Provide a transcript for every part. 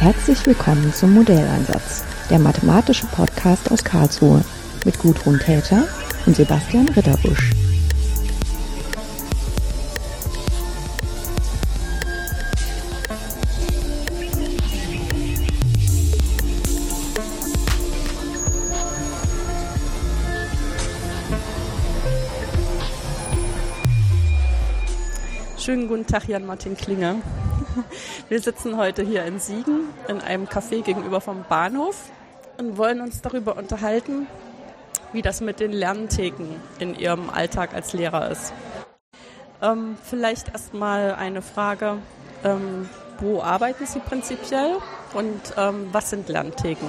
Herzlich willkommen zum Modelleinsatz, der mathematische Podcast aus Karlsruhe mit Gudrun Täter und Sebastian Ritterbusch. Schönen guten Tag, Jan-Martin Klinger. Wir sitzen heute hier in Siegen in einem Café gegenüber vom Bahnhof und wollen uns darüber unterhalten, wie das mit den Lerntheken in Ihrem Alltag als Lehrer ist. Ähm, vielleicht erstmal eine Frage. Ähm, wo arbeiten Sie prinzipiell und ähm, was sind Lerntheken?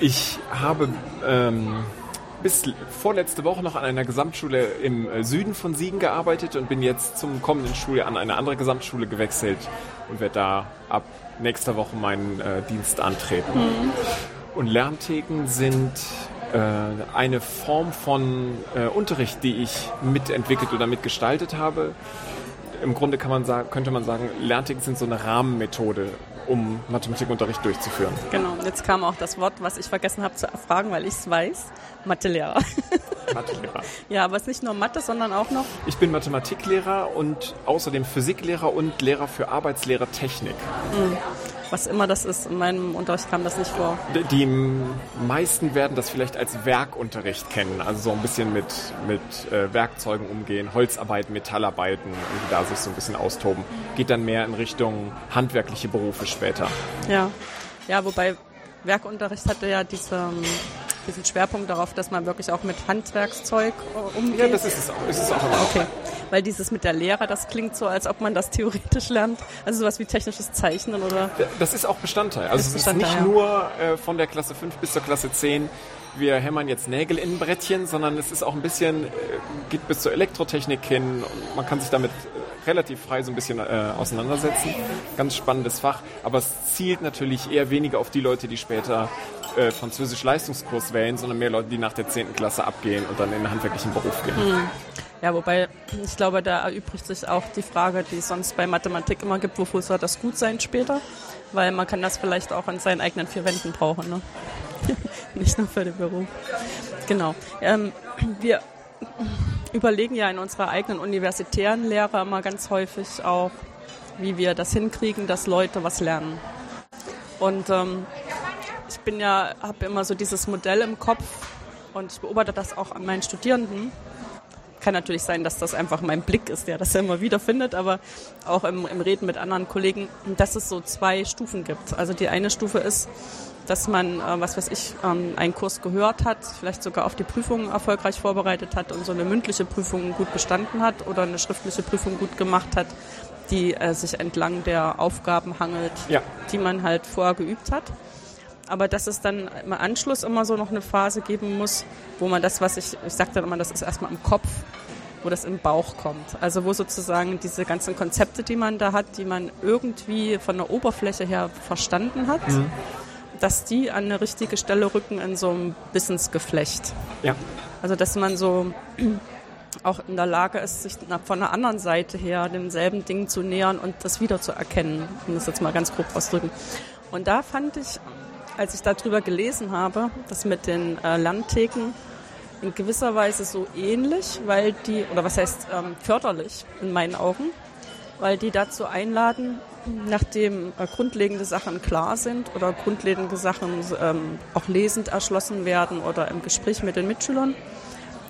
Ich habe ähm, bis vorletzte Woche noch an einer Gesamtschule im äh, Süden von Siegen gearbeitet und bin jetzt zum kommenden Schuljahr an eine andere Gesamtschule gewechselt und werde da ab nächster Woche meinen äh, Dienst antreten. Mhm. Und Lerntheken sind äh, eine Form von äh, Unterricht, die ich mitentwickelt oder mitgestaltet habe. Im Grunde kann man sagen, könnte man sagen, Lerntheken sind so eine Rahmenmethode um Mathematikunterricht durchzuführen. Genau, jetzt kam auch das Wort, was ich vergessen habe zu erfragen, weil ich es weiß. Mathelehrer. Mathelehrer. ja, aber es ist nicht nur Mathe, sondern auch noch. Ich bin Mathematiklehrer und außerdem Physiklehrer und Lehrer für Arbeitslehrer Technik. Mhm was immer das ist. In meinem Unterricht kam das nicht vor. Die meisten werden das vielleicht als Werkunterricht kennen, also so ein bisschen mit, mit äh, Werkzeugen umgehen, Holzarbeiten, Metallarbeiten und da sich so ein bisschen austoben. Geht dann mehr in Richtung handwerkliche Berufe später. Ja, ja wobei Werkunterricht hatte ja diese ähm, diesen Schwerpunkt darauf, dass man wirklich auch mit Handwerkszeug äh, umgeht. Ja, das ist es auch. Ist es auch okay weil dieses mit der Lehrer, das klingt so, als ob man das theoretisch lernt. Also sowas wie technisches Zeichnen oder. Das ist auch Bestandteil. Also ist es ist nicht ja. nur äh, von der Klasse 5 bis zur Klasse 10 wir hämmern jetzt Nägel in ein Brettchen, sondern es ist auch ein bisschen, äh, geht bis zur Elektrotechnik hin. Und man kann sich damit äh, relativ frei so ein bisschen äh, auseinandersetzen. Ganz spannendes Fach, aber es zielt natürlich eher weniger auf die Leute, die später äh, Französisch-Leistungskurs wählen, sondern mehr Leute, die nach der 10. Klasse abgehen und dann in den handwerklichen Beruf gehen. Hm. Ja, wobei ich glaube, da erübrigt sich auch die Frage, die es sonst bei Mathematik immer gibt, wofür soll das gut sein später? Weil man kann das vielleicht auch in seinen eigenen vier Wänden brauchen, ne? nicht nur für den Beruf. Genau. Ähm, wir überlegen ja in unserer eigenen universitären Lehre immer ganz häufig auch, wie wir das hinkriegen, dass Leute was lernen. Und ähm, ich bin ja, habe immer so dieses Modell im Kopf und ich beobachte das auch an meinen Studierenden, kann natürlich sein, dass das einfach mein Blick ist, der das immer wieder findet, aber auch im, im Reden mit anderen Kollegen, dass es so zwei Stufen gibt. Also die eine Stufe ist, dass man, äh, was weiß ich, ähm, einen Kurs gehört hat, vielleicht sogar auf die Prüfung erfolgreich vorbereitet hat und so eine mündliche Prüfung gut bestanden hat oder eine schriftliche Prüfung gut gemacht hat, die äh, sich entlang der Aufgaben hangelt, ja. die man halt vorher geübt hat aber dass es dann im Anschluss immer so noch eine Phase geben muss, wo man das, was ich, ich sage dann immer, das ist erstmal im Kopf, wo das im Bauch kommt. Also wo sozusagen diese ganzen Konzepte, die man da hat, die man irgendwie von der Oberfläche her verstanden hat, mhm. dass die an eine richtige Stelle rücken in so einem Wissensgeflecht. Ja. Also dass man so auch in der Lage ist, sich von der anderen Seite her demselben Ding zu nähern und das wieder zu erkennen. Um das jetzt mal ganz grob ausdrücken. Und da fand ich als ich darüber gelesen habe, das mit den äh, Landtheken in gewisser Weise so ähnlich, weil die, oder was heißt ähm, förderlich in meinen Augen, weil die dazu einladen, nachdem äh, grundlegende Sachen klar sind oder grundlegende Sachen ähm, auch lesend erschlossen werden oder im Gespräch mit den Mitschülern,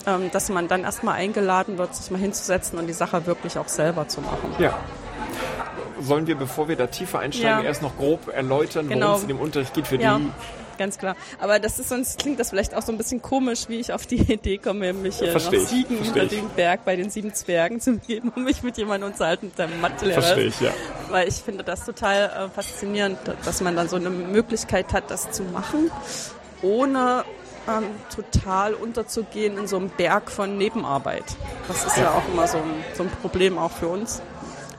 ähm, dass man dann erstmal eingeladen wird, sich mal hinzusetzen und die Sache wirklich auch selber zu machen. Ja sollen wir, bevor wir da tiefer einsteigen, ja. erst noch grob erläutern, genau. worum es in dem Unterricht geht für ja. die ganz klar. Aber das ist sonst klingt das vielleicht auch so ein bisschen komisch, wie ich auf die Idee komme, mich hier nach Siegen über den Berg bei den sieben Zwergen zu geben, um mich mit jemandem unterhalten, mit einem Mathelehrer. Verstehe ich, ja. Weil ich finde das total äh, faszinierend, dass man dann so eine Möglichkeit hat, das zu machen, ohne ähm, total unterzugehen in so einem Berg von Nebenarbeit. Das ist ja, ja auch immer so ein, so ein Problem auch für uns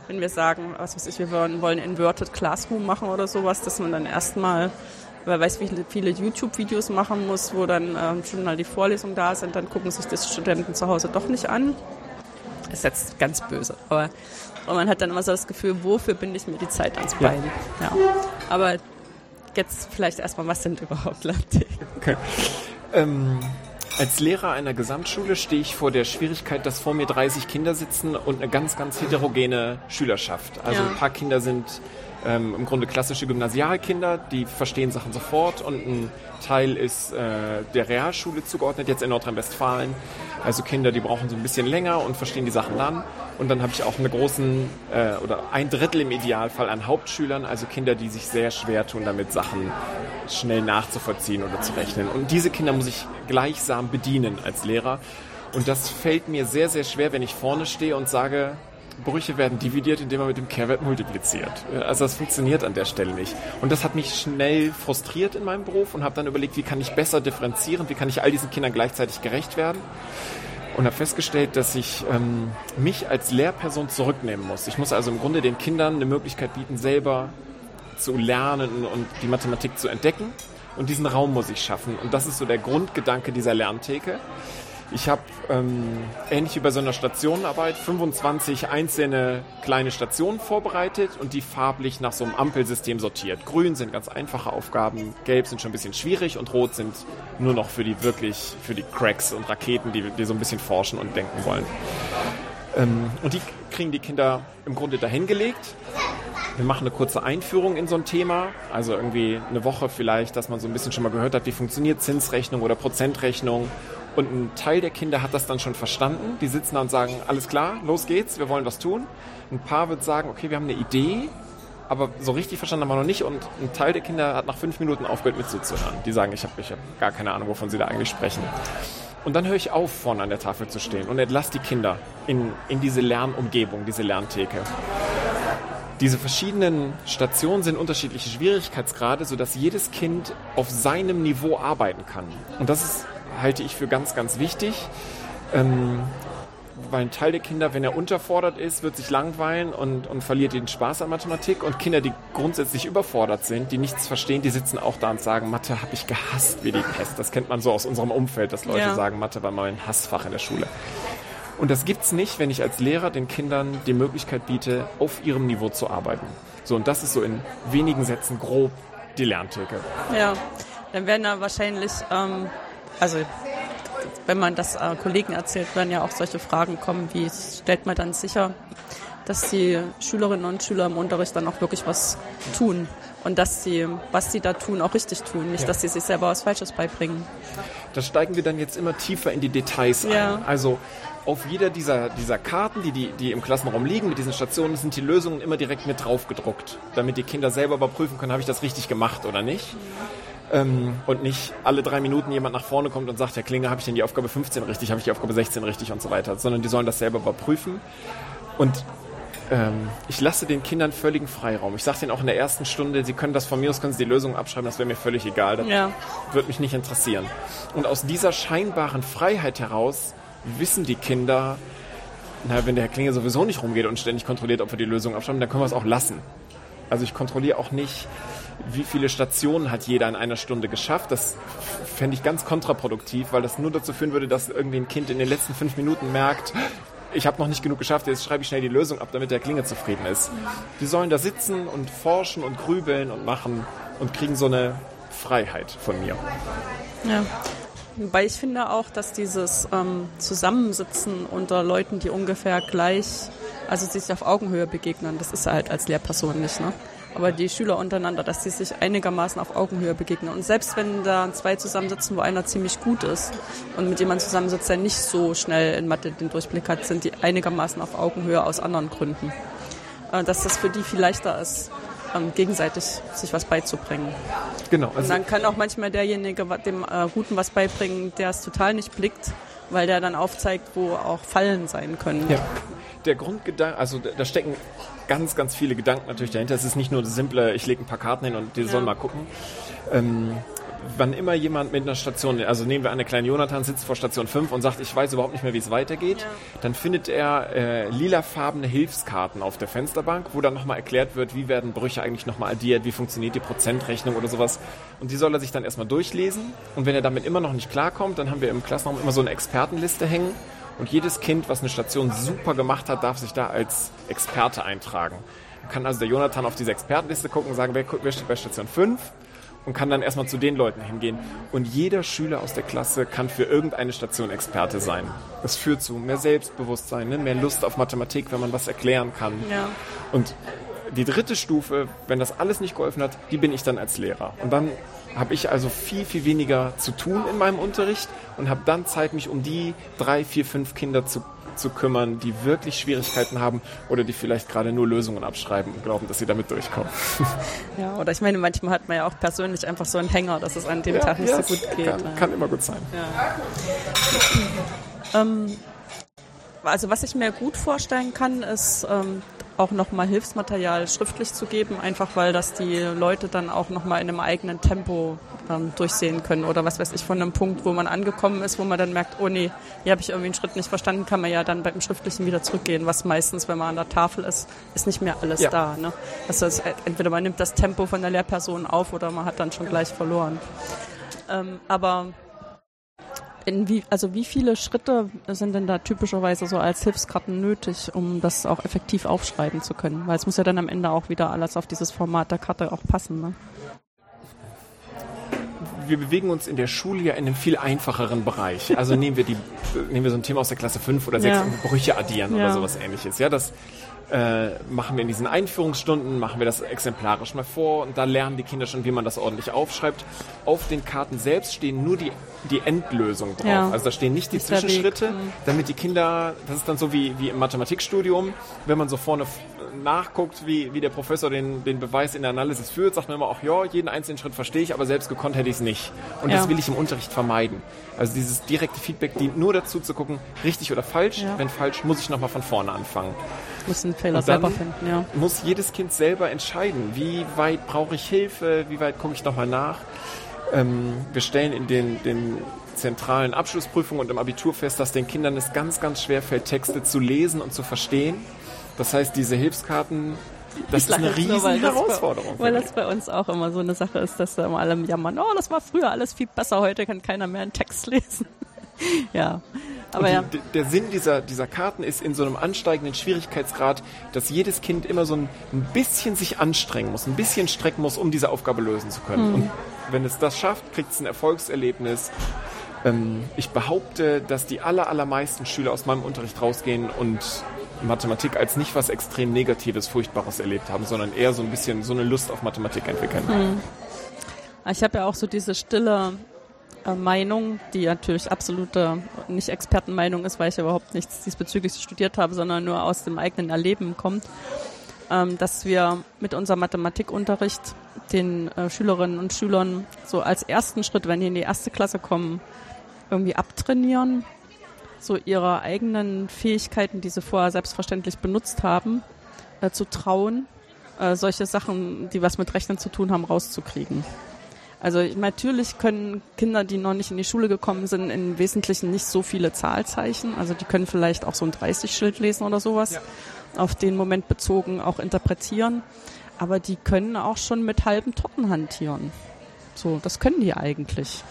wenn wir sagen, was weiß ich, wir wollen, wollen Inverted Classroom machen oder sowas, dass man dann erstmal, wer weiß, wie viele YouTube-Videos machen muss, wo dann ähm, schon mal die Vorlesungen da sind, dann gucken sich das Studenten zu Hause doch nicht an. Das ist jetzt ganz böse, aber und man hat dann immer so das Gefühl, wofür binde ich mir die Zeit ans Bein? Ja. ja. Aber jetzt vielleicht erstmal, was sind überhaupt Lernthemen? Okay. Ähm, als Lehrer einer Gesamtschule stehe ich vor der Schwierigkeit, dass vor mir 30 Kinder sitzen und eine ganz, ganz heterogene Schülerschaft. Also ja. ein paar Kinder sind ähm, im Grunde klassische Gymnasialkinder, die verstehen Sachen sofort und ein Teil ist äh, der Realschule zugeordnet, jetzt in Nordrhein-Westfalen. Also Kinder, die brauchen so ein bisschen länger und verstehen die Sachen dann. Und dann habe ich auch einen großen äh, oder ein Drittel im Idealfall an Hauptschülern, also Kinder, die sich sehr schwer tun, damit Sachen schnell nachzuvollziehen oder zu rechnen. Und diese Kinder muss ich gleichsam bedienen als Lehrer. Und das fällt mir sehr, sehr schwer, wenn ich vorne stehe und sage, Brüche werden dividiert, indem man mit dem Kehrwert multipliziert. Also das funktioniert an der Stelle nicht. Und das hat mich schnell frustriert in meinem Beruf und habe dann überlegt, wie kann ich besser differenzieren, wie kann ich all diesen Kindern gleichzeitig gerecht werden. Und habe festgestellt, dass ich ähm, mich als Lehrperson zurücknehmen muss. Ich muss also im Grunde den Kindern eine Möglichkeit bieten, selber zu lernen und die Mathematik zu entdecken. Und diesen Raum muss ich schaffen. Und das ist so der Grundgedanke dieser Lerntheke. Ich habe ähm, ähnlich wie bei so einer Stationenarbeit 25 einzelne kleine Stationen vorbereitet und die farblich nach so einem Ampelsystem sortiert. Grün sind ganz einfache Aufgaben, gelb sind schon ein bisschen schwierig und rot sind nur noch für die wirklich, für die Cracks und Raketen, die, die so ein bisschen forschen und denken wollen. Ähm, und die kriegen die Kinder im Grunde dahingelegt. Wir machen eine kurze Einführung in so ein Thema, also irgendwie eine Woche vielleicht, dass man so ein bisschen schon mal gehört hat, wie funktioniert Zinsrechnung oder Prozentrechnung und ein Teil der Kinder hat das dann schon verstanden. Die sitzen da und sagen, alles klar, los geht's, wir wollen was tun. Ein paar wird sagen, okay, wir haben eine Idee, aber so richtig verstanden haben wir noch nicht. Und ein Teil der Kinder hat nach fünf Minuten aufgehört mit zuzuhören. Die sagen, ich habe ich hab gar keine Ahnung, wovon sie da eigentlich sprechen. Und dann höre ich auf, vorne an der Tafel zu stehen und entlasse die Kinder in, in diese Lernumgebung, diese Lerntheke. Diese verschiedenen Stationen sind unterschiedliche Schwierigkeitsgrade, sodass jedes Kind auf seinem Niveau arbeiten kann. Und das ist halte ich für ganz, ganz wichtig. Ähm, weil ein Teil der Kinder, wenn er unterfordert ist, wird sich langweilen und, und verliert den Spaß an Mathematik. Und Kinder, die grundsätzlich überfordert sind, die nichts verstehen, die sitzen auch da und sagen, Mathe habe ich gehasst wie die Pest. Das kennt man so aus unserem Umfeld, dass Leute ja. sagen, Mathe war mal ein Hassfach in der Schule. Und das gibt's nicht, wenn ich als Lehrer den Kindern die Möglichkeit biete, auf ihrem Niveau zu arbeiten. So, und das ist so in wenigen Sätzen grob die Lerntheke. Ja, dann werden da wahrscheinlich ähm, also wenn man das äh, Kollegen erzählt, werden ja auch solche Fragen kommen, wie stellt man dann sicher, dass die Schülerinnen und Schüler im Unterricht dann auch wirklich was tun und dass sie, was sie da tun, auch richtig tun, nicht, ja. dass sie sich selber was Falsches beibringen. Da steigen wir dann jetzt immer tiefer in die Details ja. ein. Also auf jeder dieser, dieser Karten, die, die, die im Klassenraum liegen, mit diesen Stationen, sind die Lösungen immer direkt mit drauf gedruckt, damit die Kinder selber überprüfen können, habe ich das richtig gemacht oder nicht. Mhm. Ähm, und nicht alle drei Minuten jemand nach vorne kommt und sagt, Herr Klinger, habe ich denn die Aufgabe 15 richtig, habe ich die Aufgabe 16 richtig und so weiter, sondern die sollen das selber überprüfen. Und ähm, ich lasse den Kindern völligen Freiraum. Ich sage denen auch in der ersten Stunde, sie können das von mir aus, können sie die Lösung abschreiben, das wäre mir völlig egal. Das ja. wird mich nicht interessieren. Und aus dieser scheinbaren Freiheit heraus wissen die Kinder, na, wenn der Herr Klinger sowieso nicht rumgeht und ständig kontrolliert, ob wir die Lösung abschreiben, dann können wir es auch lassen. Also ich kontrolliere auch nicht, wie viele Stationen hat jeder in einer Stunde geschafft. Das fände ich ganz kontraproduktiv, weil das nur dazu führen würde, dass irgendwie ein Kind in den letzten fünf Minuten merkt, ich habe noch nicht genug geschafft, jetzt schreibe ich schnell die Lösung ab, damit der Klinge zufrieden ist. Die sollen da sitzen und forschen und grübeln und machen und kriegen so eine Freiheit von mir. Ja. Weil ich finde auch, dass dieses ähm, Zusammensitzen unter Leuten, die ungefähr gleich, also sich auf Augenhöhe begegnen, das ist halt als Lehrperson nicht, ne? aber die Schüler untereinander, dass sie sich einigermaßen auf Augenhöhe begegnen. Und selbst wenn da zwei zusammensitzen, wo einer ziemlich gut ist und mit jemandem zusammensitzt, der nicht so schnell in Mathe den Durchblick hat, sind die einigermaßen auf Augenhöhe aus anderen Gründen. Äh, dass das für die viel leichter ist, ähm, gegenseitig sich was beizubringen. Genau. Also und dann kann auch manchmal derjenige dem äh, Guten was beibringen, der es total nicht blickt, weil der dann aufzeigt, wo auch Fallen sein können. Ja. Der Grundgedanke, also da stecken ganz, ganz viele Gedanken natürlich dahinter. Es ist nicht nur das simple, ich lege ein paar Karten hin und die ja. sollen mal gucken. Ähm, wann immer jemand mit einer Station, also nehmen wir an, der kleine Jonathan sitzt vor Station 5 und sagt, ich weiß überhaupt nicht mehr, wie es weitergeht, ja. dann findet er äh, lilafarbene Hilfskarten auf der Fensterbank, wo dann nochmal erklärt wird, wie werden Brüche eigentlich nochmal addiert, wie funktioniert die Prozentrechnung oder sowas. Und die soll er sich dann erstmal durchlesen. Und wenn er damit immer noch nicht klarkommt, dann haben wir im Klassenraum immer so eine Expertenliste hängen und jedes Kind, was eine Station super gemacht hat, darf sich da als Experte eintragen. Kann also der Jonathan auf diese Expertenliste gucken und sagen, wer, wer steht bei Station 5 und kann dann erstmal zu den Leuten hingehen. Und jeder Schüler aus der Klasse kann für irgendeine Station Experte sein. Das führt zu mehr Selbstbewusstsein, ne? mehr Lust auf Mathematik, wenn man was erklären kann. Ja. Und die dritte Stufe, wenn das alles nicht geholfen hat, die bin ich dann als Lehrer. Und dann habe ich also viel, viel weniger zu tun in meinem Unterricht und habe dann Zeit, mich um die drei, vier, fünf Kinder zu zu kümmern, die wirklich Schwierigkeiten haben oder die vielleicht gerade nur Lösungen abschreiben und glauben, dass sie damit durchkommen. Ja, oder ich meine, manchmal hat man ja auch persönlich einfach so einen Hänger, dass es an dem ja, Tag nicht ja, so gut geht. Kann, kann, immer gut sein. Ähm, also was ich mir gut vorstellen kann, ist ähm, auch nochmal Hilfsmaterial schriftlich zu geben, einfach weil das die Leute dann auch nochmal in einem eigenen Tempo ähm, durchsehen können. Oder was weiß ich, von einem Punkt, wo man angekommen ist, wo man dann merkt, oh nee, hier habe ich irgendwie einen Schritt nicht verstanden, kann man ja dann beim Schriftlichen wieder zurückgehen, was meistens, wenn man an der Tafel ist, ist nicht mehr alles ja. da. Ne? Also es, entweder man nimmt das Tempo von der Lehrperson auf oder man hat dann schon gleich verloren. Ähm, aber in wie, also wie viele Schritte sind denn da typischerweise so als Hilfskarten nötig, um das auch effektiv aufschreiben zu können? Weil es muss ja dann am Ende auch wieder alles auf dieses Format der Karte auch passen. Ne? wir bewegen uns in der Schule ja in einem viel einfacheren Bereich. Also nehmen wir die, nehmen wir so ein Thema aus der Klasse 5 oder 6, ja. Brüche addieren ja. oder sowas ähnliches. Ja, das äh, machen wir in diesen Einführungsstunden, machen wir das exemplarisch mal vor und da lernen die Kinder schon, wie man das ordentlich aufschreibt. Auf den Karten selbst stehen nur die, die Endlösung drauf. Ja. Also da stehen nicht die ist Zwischenschritte, mhm. damit die Kinder, das ist dann so wie, wie im Mathematikstudium, wenn man so vorne nachguckt, wie, wie der Professor den, den Beweis in der Analysis führt, sagt man immer auch, ja, jeden einzelnen Schritt verstehe ich, aber selbst gekonnt hätte ich es nicht. Und ja. das will ich im Unterricht vermeiden. Also dieses direkte Feedback dient nur dazu zu gucken, richtig oder falsch. Ja. Wenn falsch, muss ich nochmal von vorne anfangen. Muss einen Fehler selber finden, ja. Muss jedes Kind selber entscheiden, wie weit brauche ich Hilfe, wie weit gucke ich nochmal nach. Ähm, wir stellen in den, den zentralen Abschlussprüfungen und im Abitur fest, dass den Kindern es ganz, ganz schwer fällt, Texte zu lesen und zu verstehen. Das heißt, diese Hilfskarten, das ist eine riesen weil Herausforderung. Das bei, weil das bei uns auch immer so eine Sache ist, dass da immer alle jammern, oh, das war früher alles viel besser, heute kann keiner mehr einen Text lesen. ja. Aber die, ja. Der Sinn dieser, dieser Karten ist in so einem ansteigenden Schwierigkeitsgrad, dass jedes Kind immer so ein, ein bisschen sich anstrengen muss, ein bisschen strecken muss, um diese Aufgabe lösen zu können. Mhm. Und wenn es das schafft, kriegt es ein Erfolgserlebnis. Ähm, ich behaupte, dass die aller, allermeisten Schüler aus meinem Unterricht rausgehen und Mathematik als nicht was extrem Negatives, Furchtbares erlebt haben, sondern eher so ein bisschen so eine Lust auf Mathematik entwickeln. Mhm. Ich habe ja auch so diese stille Meinung, die natürlich absolute nicht Expertenmeinung ist, weil ich überhaupt nichts diesbezüglich studiert habe, sondern nur aus dem eigenen Erleben kommt, ähm, dass wir mit unserem Mathematikunterricht den äh, Schülerinnen und Schülern so als ersten Schritt, wenn die in die erste Klasse kommen, irgendwie abtrainieren, so ihre eigenen Fähigkeiten, die sie vorher selbstverständlich benutzt haben, äh, zu trauen, äh, solche Sachen, die was mit Rechnen zu tun haben, rauszukriegen. Also natürlich können Kinder, die noch nicht in die Schule gekommen sind, im Wesentlichen nicht so viele Zahlzeichen. Also die können vielleicht auch so ein 30-Schild lesen oder sowas, ja. auf den Moment bezogen auch interpretieren. Aber die können auch schon mit halben Torten hantieren. So, das können die eigentlich.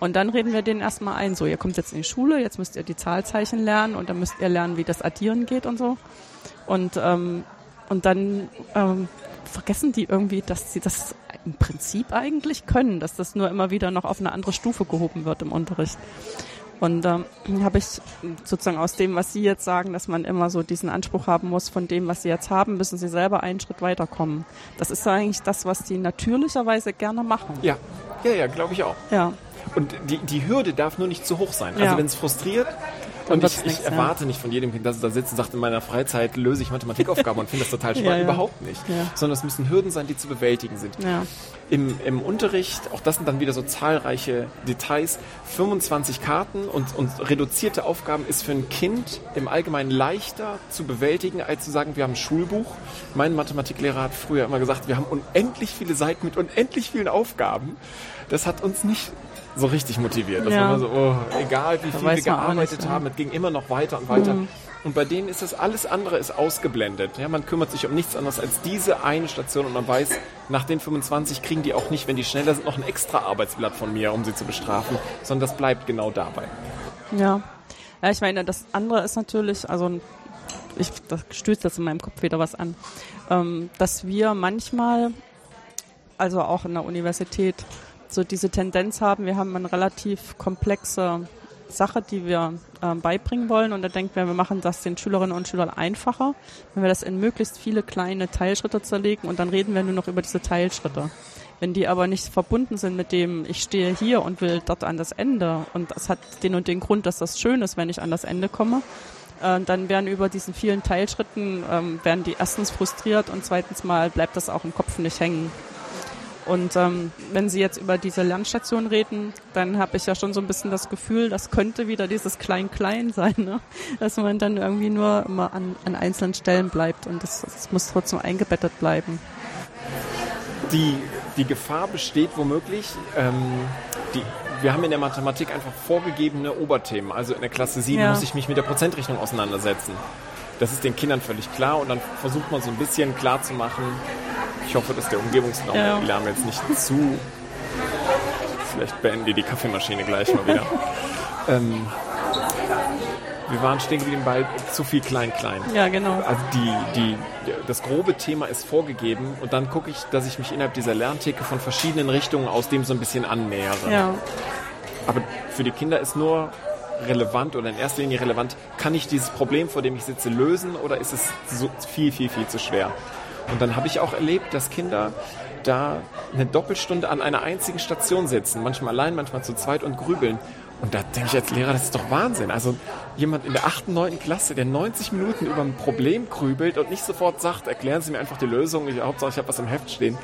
Und dann reden wir denen erstmal ein, so, ihr kommt jetzt in die Schule, jetzt müsst ihr die Zahlzeichen lernen und dann müsst ihr lernen, wie das Addieren geht und so. Und, ähm, und dann ähm, vergessen die irgendwie, dass sie das im Prinzip eigentlich können, dass das nur immer wieder noch auf eine andere Stufe gehoben wird im Unterricht. Und ähm, habe ich sozusagen aus dem, was Sie jetzt sagen, dass man immer so diesen Anspruch haben muss, von dem, was Sie jetzt haben, müssen Sie selber einen Schritt weiterkommen. Das ist eigentlich das, was die natürlicherweise gerne machen. Ja, ja, ja, glaube ich auch. Ja. Und die, die Hürde darf nur nicht zu hoch sein. Also ja. wenn es frustriert, und ich, ich erwarte ja. nicht von jedem Kind, dass es da sitzt und sagt, in meiner Freizeit löse ich Mathematikaufgaben und finde das total spannend. Ja. Überhaupt nicht. Sondern es müssen Hürden sein, die zu bewältigen sind. Im, Im Unterricht, auch das sind dann wieder so zahlreiche Details, 25 Karten und, und reduzierte Aufgaben ist für ein Kind im Allgemeinen leichter zu bewältigen, als zu sagen, wir haben ein Schulbuch. Mein Mathematiklehrer hat früher immer gesagt, wir haben unendlich viele Seiten mit unendlich vielen Aufgaben. Das hat uns nicht so richtig motiviert. Das ja. war so, oh, egal wie da viel wir gearbeitet nicht, haben, es ging immer noch weiter und weiter. Mhm. Und bei denen ist das alles andere ist ausgeblendet. Ja, man kümmert sich um nichts anderes als diese eine Station und man weiß, nach den 25 kriegen die auch nicht, wenn die schneller sind, noch ein extra Arbeitsblatt von mir, um sie zu bestrafen, sondern das bleibt genau dabei. Ja. Ja, ich meine, das andere ist natürlich, also ich, da stößt das in meinem Kopf wieder was an, ähm, dass wir manchmal, also auch in der Universität, so diese Tendenz haben, wir haben eine relativ komplexe Sache, die wir äh, beibringen wollen. Und da denken wir, wir machen das den Schülerinnen und Schülern einfacher, wenn wir das in möglichst viele kleine Teilschritte zerlegen und dann reden wir nur noch über diese Teilschritte. Wenn die aber nicht verbunden sind mit dem, ich stehe hier und will dort an das Ende und das hat den und den Grund, dass das schön ist, wenn ich an das Ende komme, äh, dann werden über diesen vielen Teilschritten, ähm, werden die erstens frustriert und zweitens mal bleibt das auch im Kopf nicht hängen. Und ähm, wenn Sie jetzt über diese Lernstation reden, dann habe ich ja schon so ein bisschen das Gefühl, das könnte wieder dieses Klein-Klein sein, ne? dass man dann irgendwie nur immer an, an einzelnen Stellen bleibt und das, das muss trotzdem eingebettet bleiben. Die, die Gefahr besteht womöglich, ähm, die, wir haben in der Mathematik einfach vorgegebene Oberthemen. Also in der Klasse 7 ja. muss ich mich mit der Prozentrechnung auseinandersetzen. Das ist den Kindern völlig klar und dann versucht man so ein bisschen klar zu machen, ich hoffe, dass der Umgebungsraum ja. Lärm jetzt nicht zu. Vielleicht beenden die die Kaffeemaschine gleich mal wieder. ähm, wir waren stehen geblieben bei zu viel Klein-Klein. Ja, genau. Also die, die, das grobe Thema ist vorgegeben und dann gucke ich, dass ich mich innerhalb dieser Lerntheke von verschiedenen Richtungen aus dem so ein bisschen annähere. Ja. Aber für die Kinder ist nur relevant oder in erster Linie relevant, kann ich dieses Problem, vor dem ich sitze, lösen oder ist es so viel, viel, viel zu schwer? Und dann habe ich auch erlebt, dass Kinder da eine Doppelstunde an einer einzigen Station sitzen, manchmal allein, manchmal zu zweit und grübeln. Und da denke ich als Lehrer, das ist doch Wahnsinn. Also jemand in der achten, neunten Klasse, der 90 Minuten über ein Problem grübelt und nicht sofort sagt, erklären Sie mir einfach die Lösung, ich, Hauptsache ich habe was im Heft stehen.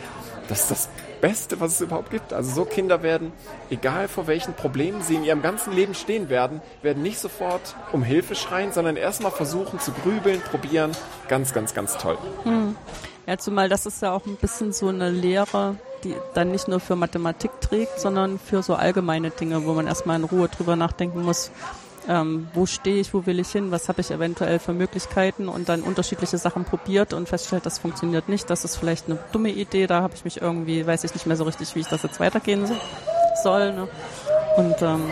Das ist das Beste, was es überhaupt gibt. Also so Kinder werden, egal vor welchen Problemen sie in ihrem ganzen Leben stehen werden, werden nicht sofort um Hilfe schreien, sondern erstmal versuchen zu grübeln, probieren. Ganz, ganz, ganz toll. Hm. Ja, zumal das ist ja auch ein bisschen so eine Lehre, die dann nicht nur für Mathematik trägt, sondern für so allgemeine Dinge, wo man erstmal in Ruhe drüber nachdenken muss, ähm, wo stehe ich, wo will ich hin, was habe ich eventuell für Möglichkeiten und dann unterschiedliche Sachen probiert und feststellt, das funktioniert nicht, das ist vielleicht eine dumme Idee, da habe ich mich irgendwie, weiß ich nicht mehr so richtig, wie ich das jetzt weitergehen soll. Ne? Und ähm,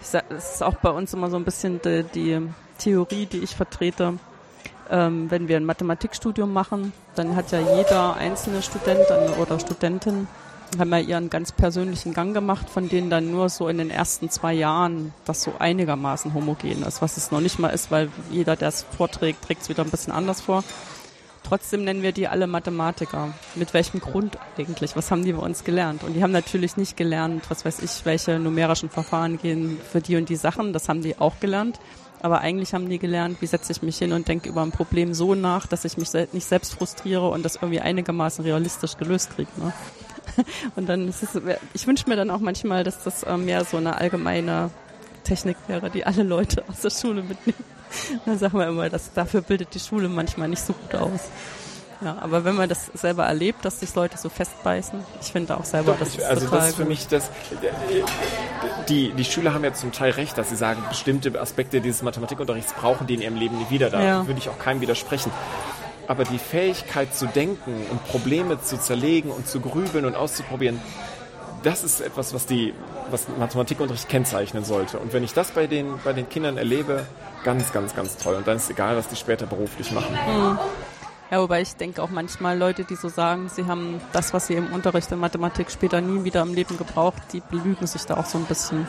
es ist auch bei uns immer so ein bisschen die, die Theorie, die ich vertrete, ähm, wenn wir ein Mathematikstudium machen, dann hat ja jeder einzelne Student oder Studentin haben ja ihren ganz persönlichen Gang gemacht, von denen dann nur so in den ersten zwei Jahren das so einigermaßen homogen ist, was es noch nicht mal ist, weil jeder, der es vorträgt, trägt es wieder ein bisschen anders vor. Trotzdem nennen wir die alle Mathematiker. Mit welchem Grund eigentlich? Was haben die bei uns gelernt? Und die haben natürlich nicht gelernt, was weiß ich, welche numerischen Verfahren gehen für die und die Sachen. Das haben die auch gelernt. Aber eigentlich haben die gelernt, wie setze ich mich hin und denke über ein Problem so nach, dass ich mich nicht selbst frustriere und das irgendwie einigermaßen realistisch gelöst kriege. Ne? Und dann ist es, ich wünsche mir dann auch manchmal, dass das äh, mehr so eine allgemeine Technik wäre, die alle Leute aus der Schule mitnehmen. Dann sagen wir immer, dass dafür bildet die Schule manchmal nicht so gut aus. Ja, aber wenn man das selber erlebt, dass sich Leute so festbeißen, ich finde auch selber, Doch, das ist Also das ist für mich das, die, die Schüler haben ja zum Teil recht, dass sie sagen, bestimmte Aspekte dieses Mathematikunterrichts brauchen die in ihrem Leben nie wieder. Da Ja. würde ich auch keinem widersprechen. Aber die Fähigkeit zu denken und Probleme zu zerlegen und zu grübeln und auszuprobieren, das ist etwas, was die, was Mathematikunterricht kennzeichnen sollte. Und wenn ich das bei den, bei den Kindern erlebe, ganz, ganz, ganz toll. Und dann ist egal, was die später beruflich machen. Ja, wobei ich denke auch manchmal Leute, die so sagen, sie haben das, was sie im Unterricht in Mathematik später nie wieder im Leben gebraucht, die belügen sich da auch so ein bisschen.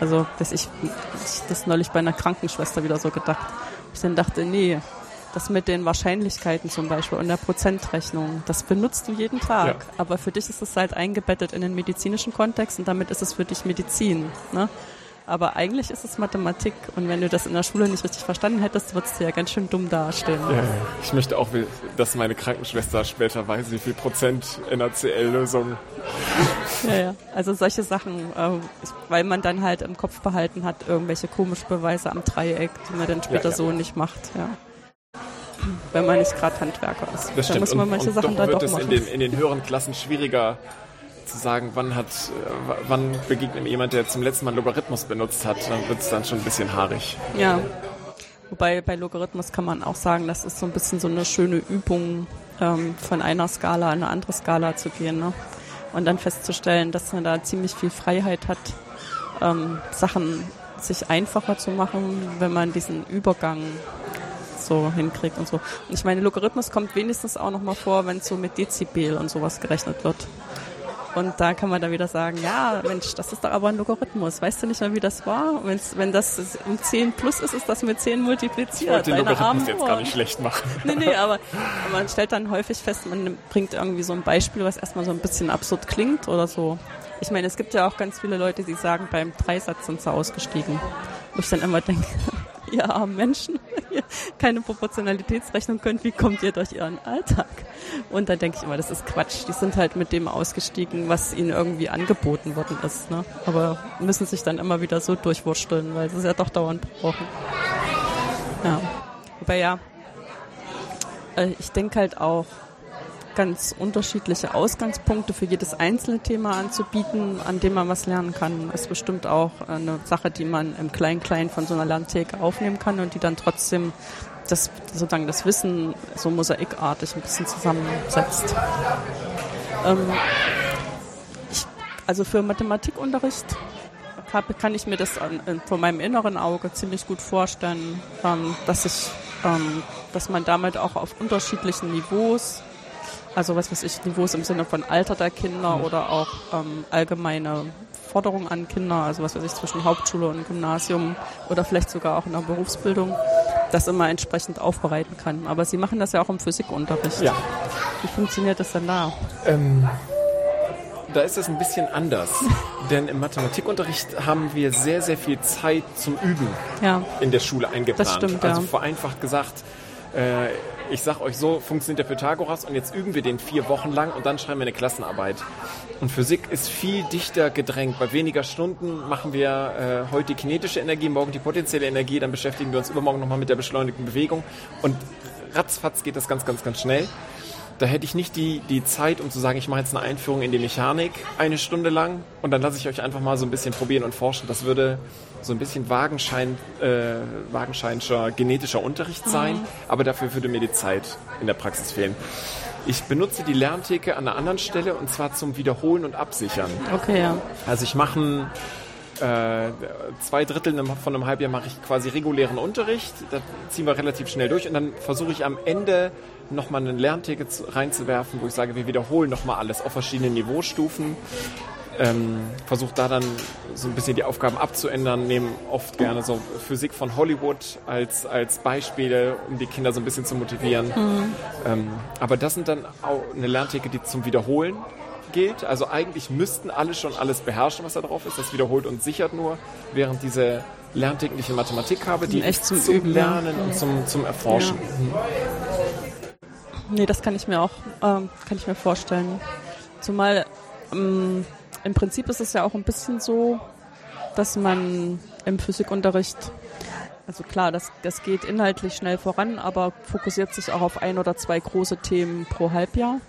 Also, dass ich, ich das neulich bei einer Krankenschwester wieder so gedacht. Ich dann dachte, nee, das mit den Wahrscheinlichkeiten zum Beispiel und der Prozentrechnung, das benutzt du jeden Tag. Ja. Aber für dich ist es halt eingebettet in den medizinischen Kontext und damit ist es für dich Medizin. Ne? Aber eigentlich ist es Mathematik und wenn du das in der Schule nicht richtig verstanden hättest, würdest du ja ganz schön dumm dastehen. Ja, ich möchte auch, dass meine Krankenschwester später weiß, wie viel Prozent NaCl-Lösung. Ja, ja. Also solche Sachen, äh, weil man dann halt im Kopf behalten hat, irgendwelche komischen Beweise am Dreieck, die man dann später Ja, ja. so nicht macht. Ja. Wenn man nicht gerade Handwerker ist. Das dann stimmt. muss man manche und, Sachen und dann doch doch wird es machen. in den, in den höheren Klassen schwieriger zu sagen, wann hat, äh, wann begegnet mir jemand, der zum letzten Mal Logarithmus benutzt hat, dann wird es dann schon ein bisschen haarig. Ja. Wobei bei Logarithmus kann man auch sagen, das ist so ein bisschen so eine schöne Übung, ähm, von einer Skala in eine andere Skala zu gehen. Ne? Und dann festzustellen, dass man da ziemlich viel Freiheit hat, ähm, Sachen sich einfacher zu machen, wenn man diesen Übergang so hinkriegt und so. Und ich meine, Logarithmus kommt wenigstens auch nochmal vor, wenn es so mit Dezibel und sowas gerechnet wird. Und da kann man dann wieder sagen, ja, Mensch, das ist doch aber ein Logarithmus. Weißt du nicht mehr, wie das war? Wenn's, wenn das um 10 plus ist, ist das mit 10 multipliziert. Ich wollte den Logarithmus jetzt gar nicht schlecht machen. Nee, nee, aber man stellt dann häufig fest, man bringt irgendwie so ein Beispiel, was erstmal so ein bisschen absurd klingt oder so. Ich meine, es gibt ja auch ganz viele Leute, die sagen, beim Dreisatz sind sie ausgestiegen. Wo ich dann immer denke, ihr armen Menschen, ihr keine Proportionalitätsrechnung könnt, wie kommt ihr durch ihren Alltag? Und da denke ich immer, das ist Quatsch. Die sind halt mit dem ausgestiegen, was ihnen irgendwie angeboten worden ist. Ne? Aber müssen sich dann immer wieder so durchwursteln, weil sie es ja doch dauernd brauchen. Ja. Wobei ja, äh, ich denke halt auch, ganz unterschiedliche Ausgangspunkte für jedes einzelne Thema anzubieten, an dem man was lernen kann. Ist bestimmt auch eine Sache, die man im Klein-Klein von so einer Lerntheke aufnehmen kann und die dann trotzdem das, sozusagen das Wissen so mosaikartig ein bisschen zusammensetzt. Ähm, ich, also für Mathematikunterricht hab, kann ich mir das vor meinem inneren Auge ziemlich gut vorstellen, ähm, dass ich, ähm, dass man damit auch auf unterschiedlichen Niveaus also was weiß ich, Niveaus im Sinne von Alter der Kinder mhm. oder auch ähm, allgemeine Forderungen an Kinder, also was weiß ich, zwischen Hauptschule und Gymnasium oder vielleicht sogar auch in der Berufsbildung, das immer entsprechend aufbereiten kann. Aber Sie machen das ja auch im Physikunterricht. Ja. Wie funktioniert das denn da? Ähm, da ist es ein bisschen anders. Denn im Mathematikunterricht haben wir sehr, sehr viel Zeit zum Üben ja. in der Schule eingeplant. Das stimmt, also vereinfacht gesagt, äh, ich sag euch so, funktioniert der Pythagoras und jetzt üben wir den vier Wochen lang und dann schreiben wir eine Klassenarbeit. Und Physik ist viel dichter gedrängt. Bei weniger Stunden machen wir äh, heute die kinetische Energie, morgen die potenzielle Energie, dann beschäftigen wir uns übermorgen nochmal mit der beschleunigten Bewegung und ratzfatz geht das ganz, ganz, ganz schnell. Da hätte ich nicht die, die Zeit, um zu sagen, ich mache jetzt eine Einführung in die Mechanik eine Stunde lang und dann lasse ich euch einfach mal so ein bisschen probieren und forschen. Das würde so ein bisschen Wagenschein, äh, Wagenscheinscher genetischer Unterricht sein, mhm. aber dafür würde mir die Zeit in der Praxis fehlen. Ich benutze die Lerntheke an einer anderen Stelle und zwar zum Wiederholen und Absichern. Okay, ja. Also ich mache äh, zwei Drittel von einem Halbjahr mache ich quasi regulären Unterricht. Da ziehen wir relativ schnell durch und dann versuche ich am Ende nochmal ein Lernticket reinzuwerfen, wo ich sage, wir wiederholen nochmal alles auf verschiedenen Niveaustufen ähm, versucht da dann so ein bisschen die Aufgaben abzuändern, nehmen oft gerne so Physik von Hollywood als, als Beispiele, um die Kinder so ein bisschen zu motivieren. Mhm. Ähm, aber das sind dann auch eine Lerntheke, die zum Wiederholen gilt. Also eigentlich müssten alle schon alles beherrschen, was da drauf ist. Das wiederholt und sichert nur, während diese Lerntheken, die ich in Mathematik habe, die echt zum, zum Üben, Lernen ja. und zum, zum Erforschen. Ja. Nee, das kann ich mir auch ähm, kann ich mir vorstellen. Zumal ähm, im Prinzip ist es ja auch ein bisschen so, dass man im Physikunterricht, also klar, das, das geht inhaltlich schnell voran, aber fokussiert sich auch auf ein oder zwei große Themen pro Halbjahr.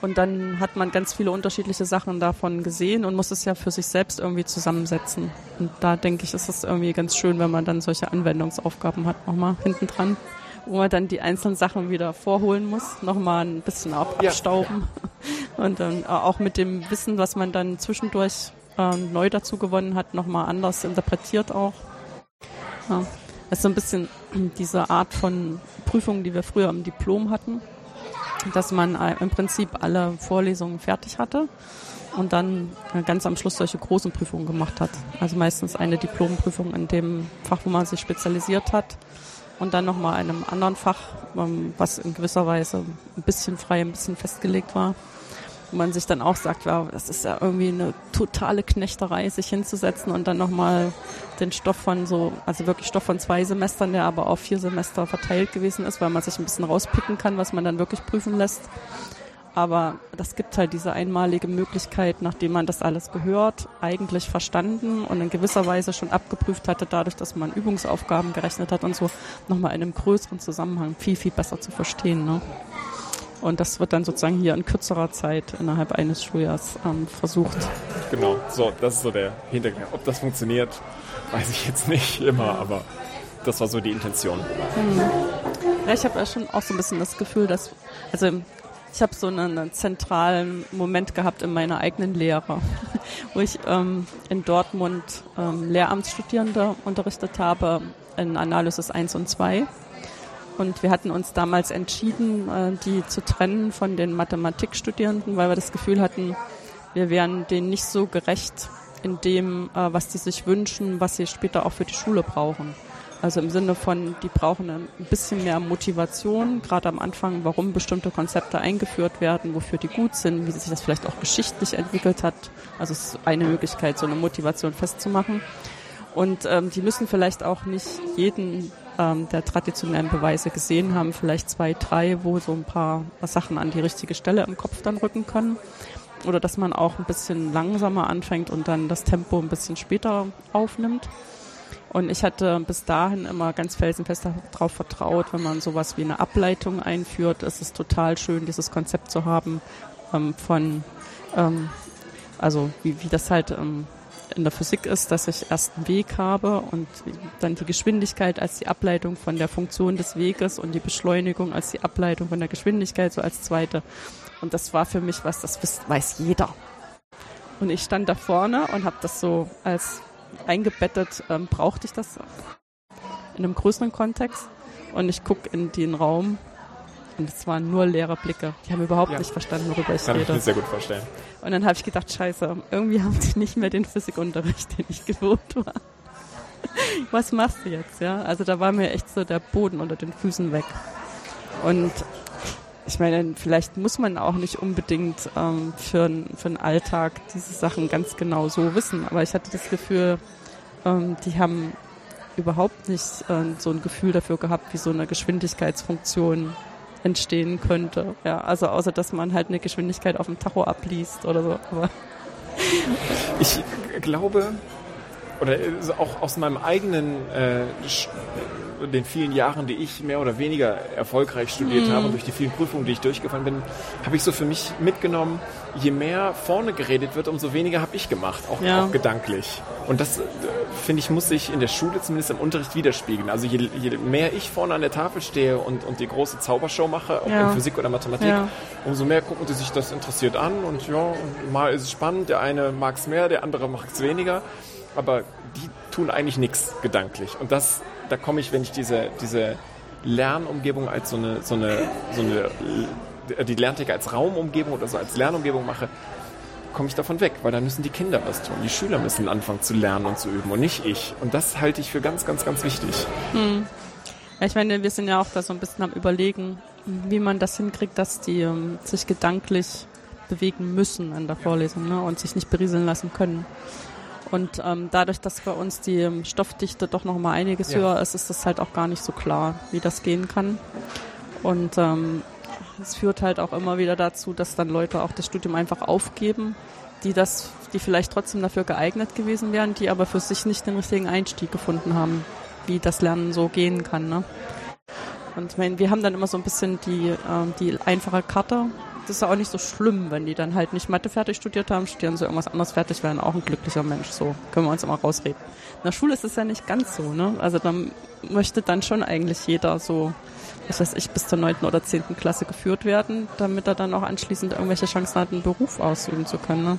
Und dann hat man ganz viele unterschiedliche Sachen davon gesehen und muss es ja für sich selbst irgendwie zusammensetzen. Und da denke ich, ist es irgendwie ganz schön, wenn man dann solche Anwendungsaufgaben hat, nochmal hinten dran wo man dann die einzelnen Sachen wieder vorholen muss, nochmal ein bisschen abstauben ja. und dann auch mit dem Wissen, was man dann zwischendurch äh, neu dazu gewonnen hat, nochmal anders interpretiert auch. Ja. Das ist so ein bisschen diese Art von Prüfungen, die wir früher im Diplom hatten, dass man äh, im Prinzip alle Vorlesungen fertig hatte und dann äh, ganz am Schluss solche großen Prüfungen gemacht hat. Also meistens eine Diplomprüfung in dem Fach, wo man sich spezialisiert hat und dann nochmal einem anderen Fach, ähm, was in gewisser Weise ein bisschen frei, ein bisschen festgelegt war. Wo man sich dann auch sagt, ja, das ist ja irgendwie eine totale Knechterei, sich hinzusetzen und dann nochmal den Stoff von so, also wirklich Stoff von zwei Semestern, der aber auf vier Semester verteilt gewesen ist, weil man sich ein bisschen rauspicken kann, was man dann wirklich prüfen lässt. Aber das gibt halt diese einmalige Möglichkeit, nachdem man das alles gehört, eigentlich verstanden und in gewisser Weise schon abgeprüft hatte, dadurch, dass man Übungsaufgaben gerechnet hat und so, nochmal in einem größeren Zusammenhang viel, viel besser zu verstehen. Ne? Und das wird dann sozusagen hier in kürzerer Zeit innerhalb eines Schuljahrs ähm, versucht. Genau, so, das ist so der Hintergrund. Ob das funktioniert, weiß ich jetzt nicht immer, aber das war so die Intention. Hm. Ja, ich habe ja schon auch so ein bisschen das Gefühl, dass, also ich habe so einen, einen, zentralen Moment gehabt in meiner eigenen Lehre, wo ich ähm, in Dortmund ähm, Lehramtsstudierende unterrichtet habe in Analysis 1 und 2. Und wir hatten uns damals entschieden, äh, die zu trennen von den Mathematikstudierenden, weil wir das Gefühl hatten, wir wären denen nicht so gerecht in dem, äh, was die sich wünschen, was sie später auch für die Schule brauchen. Also im Sinne von, die brauchen ein bisschen mehr Motivation, gerade am Anfang, warum bestimmte Konzepte eingeführt werden, wofür die gut sind, wie sich das vielleicht auch geschichtlich entwickelt hat. Also es ist eine Möglichkeit, so eine Motivation festzumachen. Und ähm, die müssen vielleicht auch nicht jeden ähm, der traditionellen Beweise gesehen haben, vielleicht zwei, drei, wo so ein paar Sachen an die richtige Stelle im Kopf dann rücken können. Oder dass man auch ein bisschen langsamer anfängt und dann das Tempo ein bisschen später aufnimmt. Und ich hatte bis dahin immer ganz felsenfest darauf vertraut, wenn man sowas wie eine Ableitung einführt, ist es total schön, dieses Konzept zu haben ähm, von, ähm, also wie, wie das halt ähm, in der Physik ist, dass ich erst einen Weg habe und dann die Geschwindigkeit als die Ableitung von der Funktion des Weges und die Beschleunigung als die Ableitung von der Geschwindigkeit so als zweite. Und das war für mich was, das weiß jeder. Und ich stand da vorne und habe das so als eingebettet, ähm, brauchte ich das in einem größeren Kontext. Und ich gucke in den Raum und es waren nur leere Blicke. Die haben überhaupt ja. nicht verstanden, worüber ich Kann rede. Kann ich mir sehr gut vorstellen. Und dann habe ich gedacht, scheiße, irgendwie haben die nicht mehr den Physikunterricht, den ich gewohnt war. Was machst du jetzt, ja? Also da war mir echt so der Boden unter den Füßen weg. Und ich meine, vielleicht muss man auch nicht unbedingt ähm, für, für einen Alltag diese Sachen ganz genau so wissen. Aber ich hatte das Gefühl, ähm, die haben überhaupt nicht äh, so ein Gefühl dafür gehabt, wie so eine Geschwindigkeitsfunktion entstehen könnte. Ja, also außer dass man halt eine Geschwindigkeit auf dem Tacho abliest oder so. Aber ich glaube, oder auch aus meinem eigenen äh, den vielen Jahren, die ich mehr oder weniger erfolgreich studiert mhm. habe und durch die vielen Prüfungen, die ich durchgefallen bin, habe ich so für mich mitgenommen, je mehr vorne geredet wird, umso weniger habe ich gemacht, auch, ja. auch gedanklich. Und das, äh, finde ich, muss sich in der Schule zumindest im Unterricht widerspiegeln. Also je, je, mehr ich vorne an der Tafel stehe und, und die große Zaubershow mache, ob ja. in Physik oder Mathematik, ja. umso mehr gucken sie sich das interessiert an und ja, mal ist es spannend, der eine mag es mehr, der andere mag es weniger. Aber die tun eigentlich nichts gedanklich. Und das da komme ich, wenn ich diese, diese Lernumgebung als so eine, so eine, so eine, die Lerntheke als Raumumgebung oder so als Lernumgebung mache, komme ich davon weg, weil dann müssen die Kinder was tun. Die Schüler müssen anfangen zu lernen und zu üben und nicht ich. Und das halte ich für ganz, ganz, ganz wichtig. Hm. Ja, ich meine, wir sind ja auch da so ein bisschen am Überlegen, wie man das hinkriegt, dass die um, ähm, sich gedanklich bewegen müssen in der Vorlesung ne, und sich nicht berieseln lassen können. Und ähm, dadurch, dass bei uns die ähm, Stoffdichte doch noch mal einiges ja. höher ist, ist das halt auch gar nicht so klar, wie das gehen kann. Und ähm, es führt halt auch immer wieder dazu, dass dann Leute auch das Studium einfach aufgeben, die das, die vielleicht trotzdem dafür geeignet gewesen wären, die aber für sich nicht den richtigen Einstieg gefunden haben, wie das Lernen so gehen kann. Ne? Und ich meine, wir haben dann immer so ein bisschen die, äh, die einfache Karte das ist ja auch nicht so schlimm, wenn die dann halt nicht Mathe fertig studiert haben, studieren sie irgendwas anderes fertig, werden auch ein glücklicher Mensch. So können wir uns immer rausreden. In der Schule ist es ja nicht ganz so, ne? Also dann möchte dann schon eigentlich jeder so, was weiß ich, bis zur neunten oder zehnten Klasse geführt werden, damit er dann auch anschließend irgendwelche Chancen hat, einen Beruf ausüben zu können. Ne?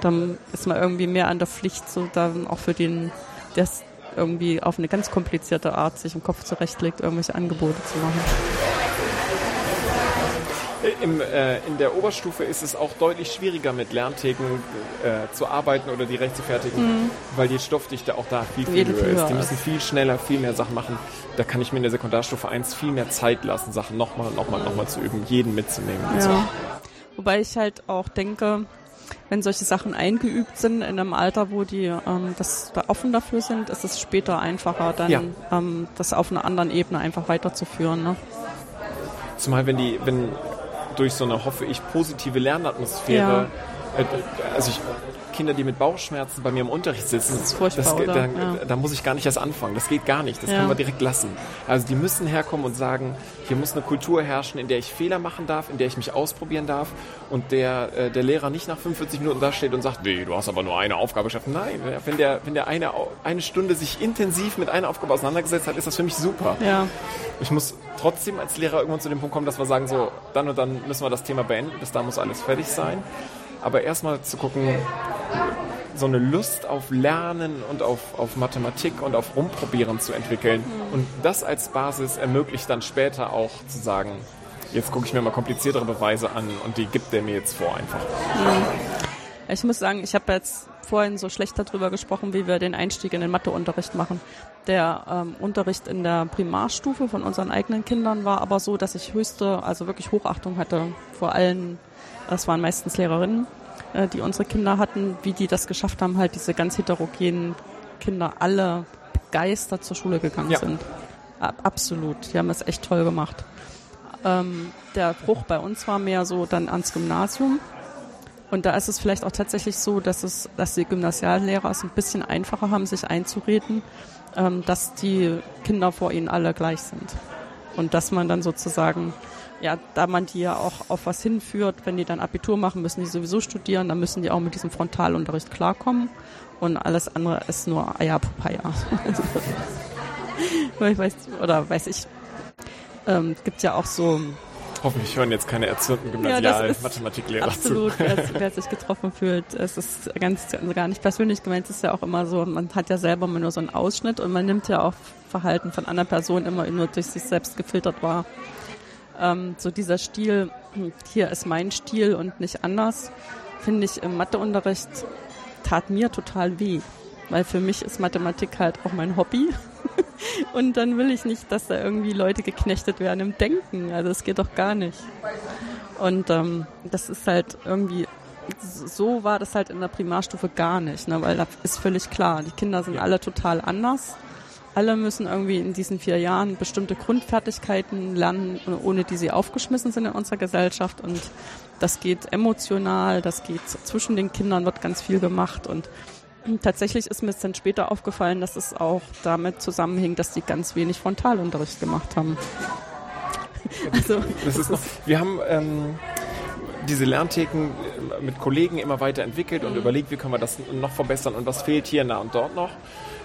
Dann ist man irgendwie mehr an der Pflicht, so dann auch für den, der irgendwie auf eine ganz komplizierte Art sich im Kopf zurechtlegt, irgendwelche Angebote zu machen. Im, äh, in der Oberstufe ist es auch deutlich schwieriger mit Lerntheken äh, zu arbeiten oder die recht zu fertigen, mhm. weil die Stoffdichte auch da viel, viel höher ist. Die müssen viel schneller, viel mehr Sachen machen. Da kann ich mir in der Sekundarstufe 1 viel mehr Zeit lassen, Sachen nochmal, nochmal, nochmal zu üben, jeden mitzunehmen. Ja. So. Wobei ich halt auch denke, wenn solche Sachen eingeübt sind in einem Alter, wo die ähm, das da offen dafür sind, ist es später einfacher, dann ja. ähm, das auf einer anderen Ebene einfach weiterzuführen. Ne? Zumal wenn die, wenn durch so eine, hoffe ich, positive Lernatmosphäre. Äh, also ich, Kinder, die mit Bauchschmerzen bei mir im Unterricht sitzen, das ist furchtbar, das, da, ja. da, muss ich gar nicht erst anfangen. Das geht gar nicht. Das ja. können wir direkt lassen. Also die müssen herkommen und sagen, hier muss eine Kultur herrschen, in der ich Fehler machen darf, in der ich mich ausprobieren darf und der, äh, der Lehrer nicht nach 45 Minuten da steht und sagt, nee, du hast aber nur eine Aufgabe geschafft. Nein, wenn der, wenn der eine, eine Stunde sich intensiv mit einer Aufgabe auseinandergesetzt hat, ist das für mich super. Ja. Ich muss trotzdem als Lehrer irgendwann zu dem Punkt kommen, dass wir sagen, so, dann und dann müssen wir das Thema beenden, bis da muss alles fertig sein. Aber erstmal zu gucken, so eine Lust auf Lernen und auf, auf Mathematik und auf Rumprobieren zu entwickeln. Mhm. Und das als Basis ermöglicht dann später auch zu sagen, jetzt gucke ich mir mal kompliziertere Beweise an und die gibt der mir jetzt vor einfach. Mhm. Ich muss sagen, ich habe jetzt vorhin so schlecht darüber gesprochen, wie wir den Einstieg in den Matheunterricht machen. Der ähm, Unterricht in der Primarstufe von unseren eigenen Kindern war aber so, dass ich höchste, also wirklich Hochachtung hatte vor allen, das waren meistens Lehrerinnen, äh, die unsere Kinder hatten, wie die das geschafft haben, halt diese ganz heterogenen Kinder alle begeistert zur Schule gegangen ja. sind. Absolut, die haben es echt toll gemacht. Ähm, der Bruch bei uns war mehr so dann ans Gymnasium. Und da ist es vielleicht auch tatsächlich so, dass es, dass die Gymnasiallehrer es ein bisschen einfacher haben, sich einzureden, ähm, dass die Kinder vor ihnen alle gleich sind. Und dass man dann sozusagen, ja, da man die ja auch auf was hinführt, wenn die dann Abitur machen, müssen die sowieso studieren, dann müssen die auch mit diesem Frontalunterricht klarkommen. Und alles andere ist nur Eierpapaya. ich weiß, oder weiß ich, ähm, gibt ja auch so Hoffentlich hören jetzt keine erzürnten Gymnasial-Mathematiklehrer ja, absolut, zu. Absolut, wer, wer, sich getroffen fühlt. Es ist ganz also gar nicht persönlich gemeint. Es ist ja auch immer so, man hat ja selber immer nur so einen Ausschnitt und man nimmt ja auch Verhalten von anderen Personen immer nur durch sich selbst gefiltert wahr. Ähm, so dieser Stil, hier ist mein Stil und nicht anders, finde ich im Matheunterricht tat mir total weh. Weil für mich ist Mathematik halt auch mein Hobby. Und dann will ich nicht, dass da irgendwie Leute geknechtet werden im Denken. Also das geht doch gar nicht. Und ähm, das ist halt irgendwie, so war das halt in der Primarstufe gar nicht, ne? weil da ist völlig klar, die Kinder sind alle total anders. Alle müssen irgendwie in diesen vier Jahren bestimmte Grundfertigkeiten lernen, ohne die sie aufgeschmissen sind in unserer Gesellschaft. Und das geht emotional, das geht zwischen den Kindern, wird ganz viel gemacht. Und Tatsächlich ist mir es dann später aufgefallen, dass es auch damit zusammenhing, dass die ganz wenig Frontalunterricht gemacht haben. Also, das ist noch, wir haben ähm, diese Lerntheken mit Kollegen immer weiterentwickelt mhm. und überlegt, wie können wir das noch verbessern und was fehlt hier da und dort noch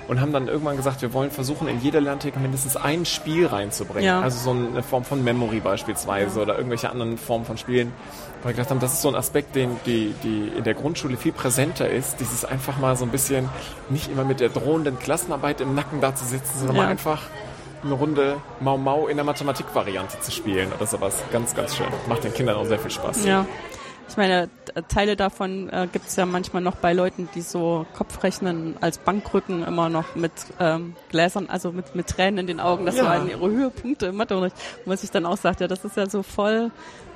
und haben dann irgendwann gesagt, wir wollen versuchen, in jeder Lerntheke mindestens ein Spiel reinzubringen. Ja. Also so eine Form von Memory beispielsweise ja. oder irgendwelche anderen Formen von Spielen. Weil wir gedacht haben, das ist so ein Aspekt, den die, die in der Grundschule viel präsenter ist. Dieses einfach mal so ein bisschen nicht immer mit der drohenden Klassenarbeit im Nacken da zu sitzen, sondern ja. mal einfach eine Runde Mau Mau in der Mathematik-Variante zu spielen oder sowas. Ganz, ganz schön. Macht den Kindern auch sehr viel Spaß. Ja. Ich meine, Teile davon äh, gibt es ja manchmal noch bei Leuten, die so Kopfrechnen als Bankrücken immer noch mit ähm, Gläsern, also mit, mit Tränen in den Augen. Das ja. waren ihre Höhepunkte im Matheunterricht, wo man sich dann auch sagt, ja, das ist ja so voll.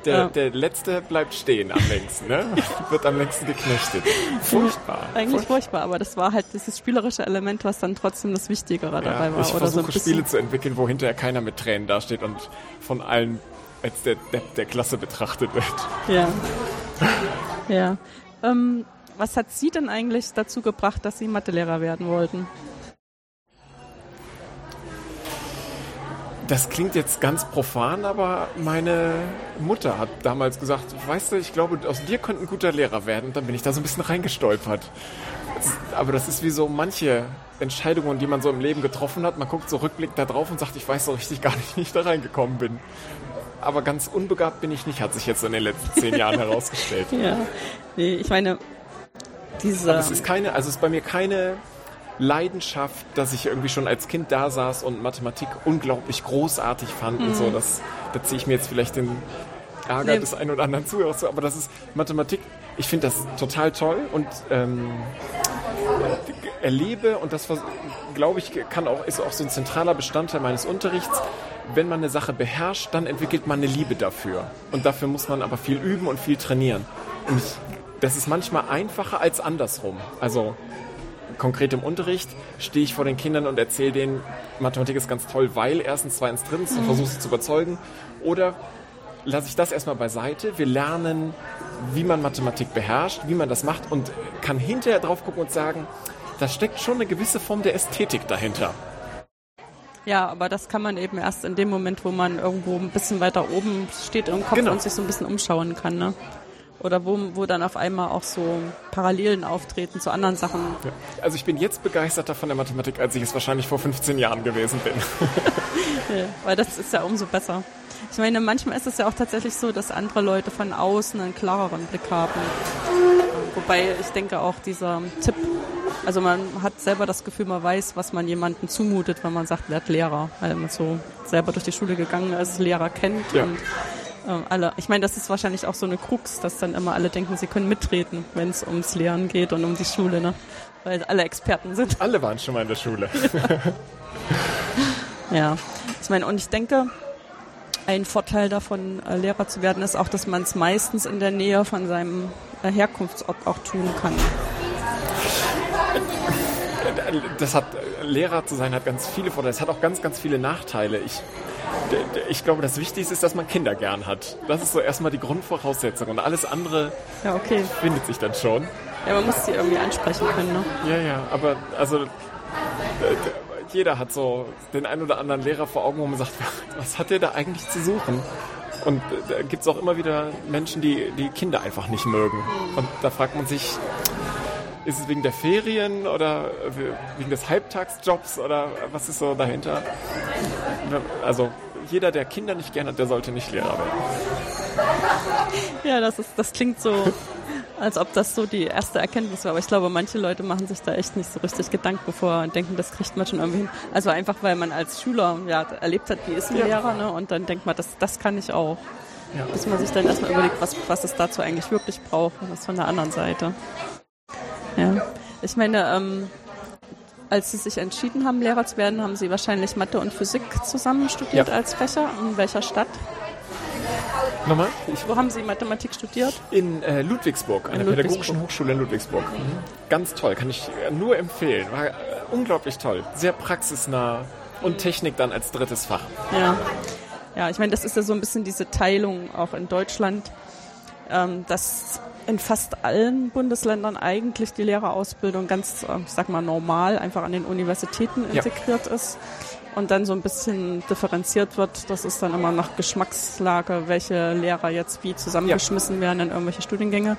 Der, äh, der letzte bleibt stehen am längsten, ne? Wird am längsten geknechtet. Furchtbar. Eigentlich furchtbar. furchtbar, aber das war halt dieses spielerische Element, was dann trotzdem das Wichtigere ja, dabei war. Ich oder versuche so Spiele zu entwickeln, wo hinterher keiner mit Tränen dasteht und von allen als der Depp der Klasse betrachtet wird. Ja. Ja. Ähm, was hat Sie denn eigentlich dazu gebracht, dass Sie Mathelehrer werden wollten? Das klingt jetzt ganz profan, aber meine Mutter hat damals gesagt, weißt du, ich glaube, aus dir könnte ein guter Lehrer werden. Und dann bin ich da so ein bisschen reingestolpert. Aber das ist wie so manche Entscheidungen, die man so im Leben getroffen hat. Man guckt so rückblickend da drauf und sagt, ich weiß so richtig gar nicht, wie ich da reingekommen bin aber ganz unbegabt bin ich nicht, hat sich jetzt in den letzten zehn Jahren herausgestellt. Ja, nee, ich meine, diese... Aber es ist keine, also es ist bei mir keine Leidenschaft, dass ich irgendwie schon als Kind da saß und Mathematik unglaublich großartig fand mhm. und so. Das, da ziehe ich mir jetzt vielleicht den Ärger nee. des einen oder anderen Zuhörers zu, aber das ist Mathematik, ich finde das total toll und ähm, erlebe und das glaube ich kann auch ist auch so ein zentraler Bestandteil meines Unterrichts wenn man eine Sache beherrscht, dann entwickelt man eine Liebe dafür. Und dafür muss man aber viel üben und viel trainieren. Und das ist manchmal einfacher als andersrum. Also konkret im Unterricht stehe ich vor den Kindern und erzähle denen, Mathematik ist ganz toll, weil erstens, zweitens, drittens und versuche sie zu überzeugen. Oder lasse ich das erstmal beiseite. Wir lernen, wie man Mathematik beherrscht, wie man das macht und kann hinterher drauf gucken und sagen, da steckt schon eine gewisse Form der Ästhetik dahinter. Ja, aber das kann man eben erst in dem Moment, wo man irgendwo ein bisschen weiter oben steht im Kopf genau. und sich so ein bisschen umschauen kann. Ne? Oder wo, wo dann auf einmal auch so Parallelen auftreten zu anderen Sachen. Ja. Also ich bin jetzt begeisterter von der Mathematik, als ich es wahrscheinlich vor 15 Jahren gewesen bin. ja, weil das ist ja umso besser. Ich meine, manchmal ist es ja auch tatsächlich so, dass andere Leute von außen einen klareren Blick haben. Wobei ich denke auch dieser Tipp, also man hat selber das Gefühl, man weiß, was man jemandem zumutet, wenn man sagt, wird Lehrer, weil man so selber durch die Schule gegangen ist, Lehrer kennt Ja. und äh, alle. Ich meine, das ist wahrscheinlich auch so eine Krux, dass dann immer alle denken, sie können mitreden, wenn es ums Lehren geht und um die Schule, ne? Weil alle Experten sind. Alle waren schon mal in der Schule. Ja, ich meine, und ich denke, ein Vorteil davon, äh, Lehrer zu werden, ist auch, dass man es meistens in der Nähe von seinem äh, Herkunftsort auch tun kann. Das hat, Lehrer zu sein hat ganz viele Vorteile. Es hat auch ganz, ganz viele Nachteile. Ich, ich glaube, das Wichtigste ist, dass man Kinder gern hat. Das ist so erstmal die Grundvoraussetzung. Und alles andere Ja, okay. findet sich dann schon. Ja, man muss sie irgendwie ansprechen können, ne? Ja, ja, aber also jeder hat so den einen oder anderen Lehrer vor Augen, wo man sagt, was hat der da eigentlich zu suchen? Und da gibt es auch immer wieder Menschen, die die Kinder einfach nicht mögen. Und da fragt man sich, ist es wegen der Ferien oder wegen des Halbtagsjobs oder was ist so dahinter? Also jeder, der Kinder nicht gern hat, der sollte nicht Lehrer werden. Ja, das ist, das klingt so, als ob das so die erste Erkenntnis war. Aber ich glaube, manche Leute machen sich da echt nicht so richtig Gedanken vor und denken, das kriegt man schon irgendwie hin. Also einfach, weil man als Schüler ja erlebt hat, wie ist ein Ja. Lehrer, ne? Und dann denkt man, das, das kann ich auch. Ja. Bis man sich dann erstmal überlegt, was, was es dazu eigentlich wirklich braucht und was von der anderen Seite. Ja. Ich meine, ähm, als Sie sich entschieden haben, Lehrer zu werden, haben Sie wahrscheinlich Mathe und Physik zusammen studiert Ja. als Fächer. In welcher Stadt? Nochmal? Ich Wo haben Sie Mathematik studiert? In äh, Ludwigsburg, an der. Pädagogischen Hochschule in Ludwigsburg. Ganz toll, kann ich äh, nur empfehlen. War äh, unglaublich toll. Sehr praxisnah und Technik dann als drittes Fach. Ja. Ja, ich meine, das ist ja so ein bisschen diese Teilung auch in Deutschland, ähm, dass in fast allen Bundesländern eigentlich die Lehrerausbildung ganz, äh, ich sag mal, normal einfach an den Universitäten Ja. integriert ist und dann so ein bisschen differenziert wird. Das ist dann immer nach Geschmackslage, welche Lehrer jetzt wie zusammengeschmissen werden in irgendwelche Studiengänge.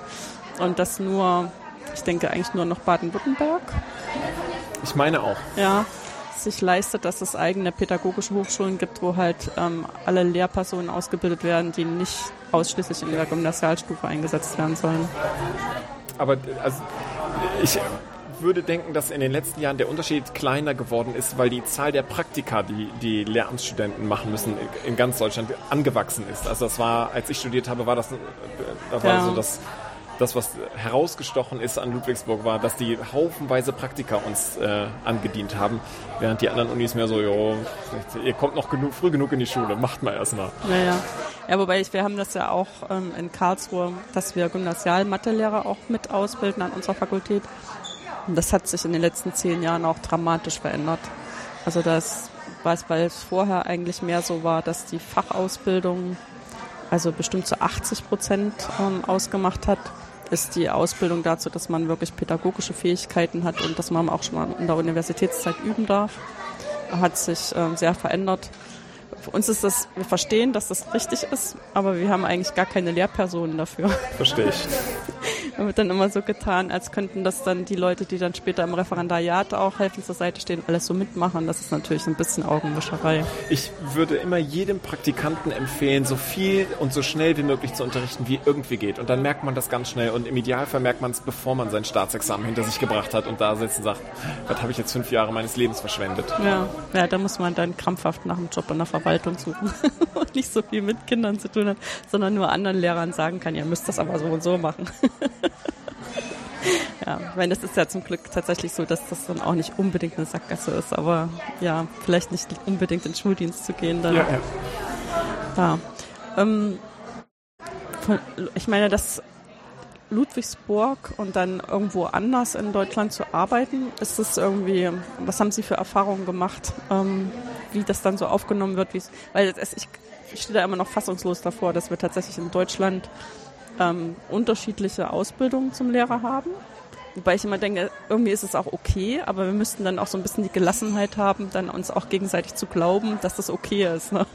Und das nur, ich denke eigentlich nur noch Baden-Württemberg. Ich meine auch. Ja, sich leistet, dass es eigene pädagogische Hochschulen gibt, wo halt ähm, alle Lehrpersonen ausgebildet werden, die nicht ausschließlich in der Gymnasialstufe eingesetzt werden sollen. Aber also, ich würde denken, dass in den letzten Jahren der Unterschied kleiner geworden ist, weil die Zahl der Praktika, die die Lehramtsstudenten machen müssen, in ganz Deutschland angewachsen ist. Also das war, als ich studiert habe, war das, äh, da war Ja. so das, das, was herausgestochen ist an Ludwigsburg, war, dass die haufenweise Praktika uns äh, angedient haben, während die anderen Unis mehr so, jo, ihr kommt noch genug, früh genug in die Schule, macht mal erstmal. Naja. Ja, wobei ich, wir haben das ja auch ähm, in Karlsruhe, dass wir Gymnasial-Mathelehrer auch mit ausbilden an unserer Fakultät. Und das hat sich in den letzten zehn Jahren auch dramatisch verändert. Also das war es, weil es vorher eigentlich mehr so war, dass die Fachausbildung also bestimmt zu 80 Prozent ähm, ausgemacht hat, ist die Ausbildung dazu, dass man wirklich pädagogische Fähigkeiten hat und dass man auch schon mal in der Universitätszeit üben darf, hat sich ähm, sehr verändert. Für uns ist das, wir verstehen, dass das richtig ist, aber wir haben eigentlich gar keine Lehrpersonen dafür. Verstehe ich. Da wird dann immer so getan, als könnten das dann die Leute, die dann später im Referendariat auch helfen zur Seite stehen, alles so mitmachen. Das ist natürlich ein bisschen Augenwischerei. Ich würde immer jedem Praktikanten empfehlen, so viel und so schnell wie möglich zu unterrichten, wie irgendwie geht. Und dann merkt man das ganz schnell. Und im Idealfall merkt man es, bevor man sein Staatsexamen hinter sich gebracht hat und da sitzt und sagt, was habe ich jetzt fünf Jahre meines Lebens verschwendet. Ja, ja, da muss man dann krampfhaft nach einem Job in der Verwaltung suchen und nicht so viel mit Kindern zu tun hat, sondern nur anderen Lehrern sagen kann, ihr müsst das aber so und so machen. ja, ich meine, das ist ja zum Glück tatsächlich so, dass das dann auch nicht unbedingt eine Sackgasse ist, aber ja, vielleicht nicht unbedingt in den Schuldienst zu gehen dann. Ja, ja. Ja. Ähm, von, ich meine, dass Ludwigsburg und dann irgendwo anders in Deutschland zu arbeiten, ist das irgendwie, was haben Sie für Erfahrungen gemacht, ähm, wie das dann so aufgenommen wird? Weil es, ich, ich stehe da immer noch fassungslos davor, dass wir tatsächlich in Deutschland ähm, unterschiedliche Ausbildungen zum Lehrer haben. Wobei ich immer denke, irgendwie ist es auch okay, aber wir müssten dann auch so ein bisschen die Gelassenheit haben, dann uns auch gegenseitig zu glauben, dass das okay ist. Ne?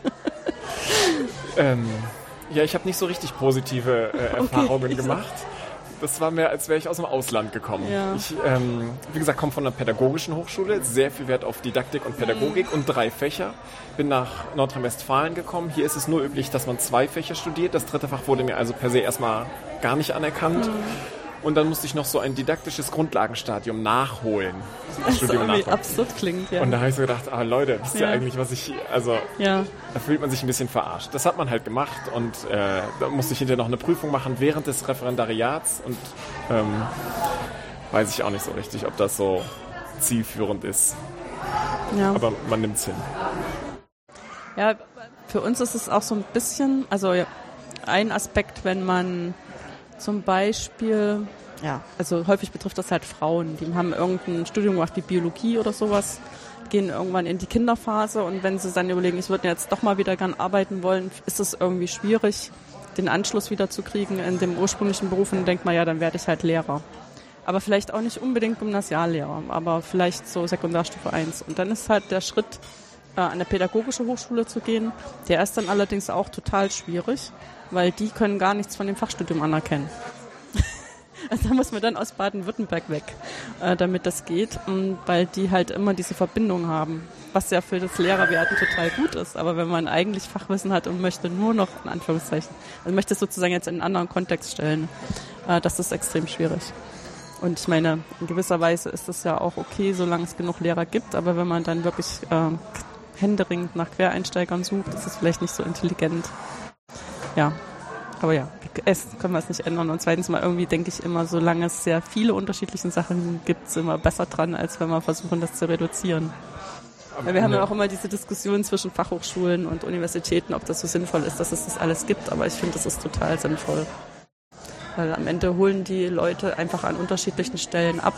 Ähm, ja, ich habe nicht so richtig positive äh, Erfahrungen so- gemacht. Das war mehr, als wäre ich aus dem Ausland gekommen. Ja. Ich, ähm, wie gesagt, komme von einer pädagogischen Hochschule, sehr viel Wert auf Didaktik und Pädagogik und drei Fächer. Bin nach Nordrhein-Westfalen gekommen. Hier ist es nur üblich, dass man zwei Fächer studiert. Das dritte Fach wurde mir also per se erstmal gar nicht anerkannt. Und dann musste ich noch so ein didaktisches Grundlagenstadium nachholen. Das Studium nachholen. absurd klingt, ja. Und da habe ich so gedacht, ah Leute, wisst ihr ja. eigentlich, was ich, also ja. da fühlt man sich ein bisschen verarscht. Das hat man halt gemacht und äh, da musste ich hinterher noch eine Prüfung machen während des Referendariats und ähm, weiß ich auch nicht so richtig, ob das so zielführend ist. Ja. Aber man nimmt es hin. Ja, für uns ist es auch so ein bisschen, also ein Aspekt, wenn man zum Beispiel, ja, also häufig betrifft das halt Frauen, die haben irgendein Studium gemacht wie Biologie oder sowas, gehen irgendwann in die Kinderphase und wenn sie dann überlegen, ich würde jetzt doch mal wieder gern arbeiten wollen, ist es irgendwie schwierig, den Anschluss wieder zu kriegen in dem ursprünglichen Beruf und denkt man, ja, dann werde ich halt Lehrer. Aber vielleicht auch nicht unbedingt Gymnasiallehrer, aber vielleicht so Sekundarstufe 1. Und dann ist halt der Schritt, äh, an eine pädagogische Hochschule zu gehen, der ist dann allerdings auch total schwierig, weil die können gar nichts von dem Fachstudium anerkennen. Also da muss man dann aus Baden-Württemberg weg, äh, damit das geht, und weil die halt immer diese Verbindung haben, was ja für das Lehrerwerden total gut ist. Aber wenn man eigentlich Fachwissen hat und möchte nur noch, in Anführungszeichen, also möchte es sozusagen jetzt in einen anderen Kontext stellen, äh, das ist extrem schwierig. Und ich meine, in gewisser Weise ist es ja auch okay, solange es genug Lehrer gibt, aber wenn man dann wirklich äh, händeringend nach Quereinsteigern sucht, ist es vielleicht nicht so intelligent. Ja, aber ja, es können wir es nicht ändern. Und zweitens mal irgendwie denke ich immer, solange es sehr viele unterschiedliche Sachen gibt, sind wir besser dran, als wenn wir versuchen, das zu reduzieren. Weil wir haben ja auch immer diese Diskussion zwischen Fachhochschulen und Universitäten, ob das so sinnvoll ist, dass es das alles gibt. Aber ich finde, das ist total sinnvoll. Weil am Ende holen die Leute einfach an unterschiedlichen Stellen ab.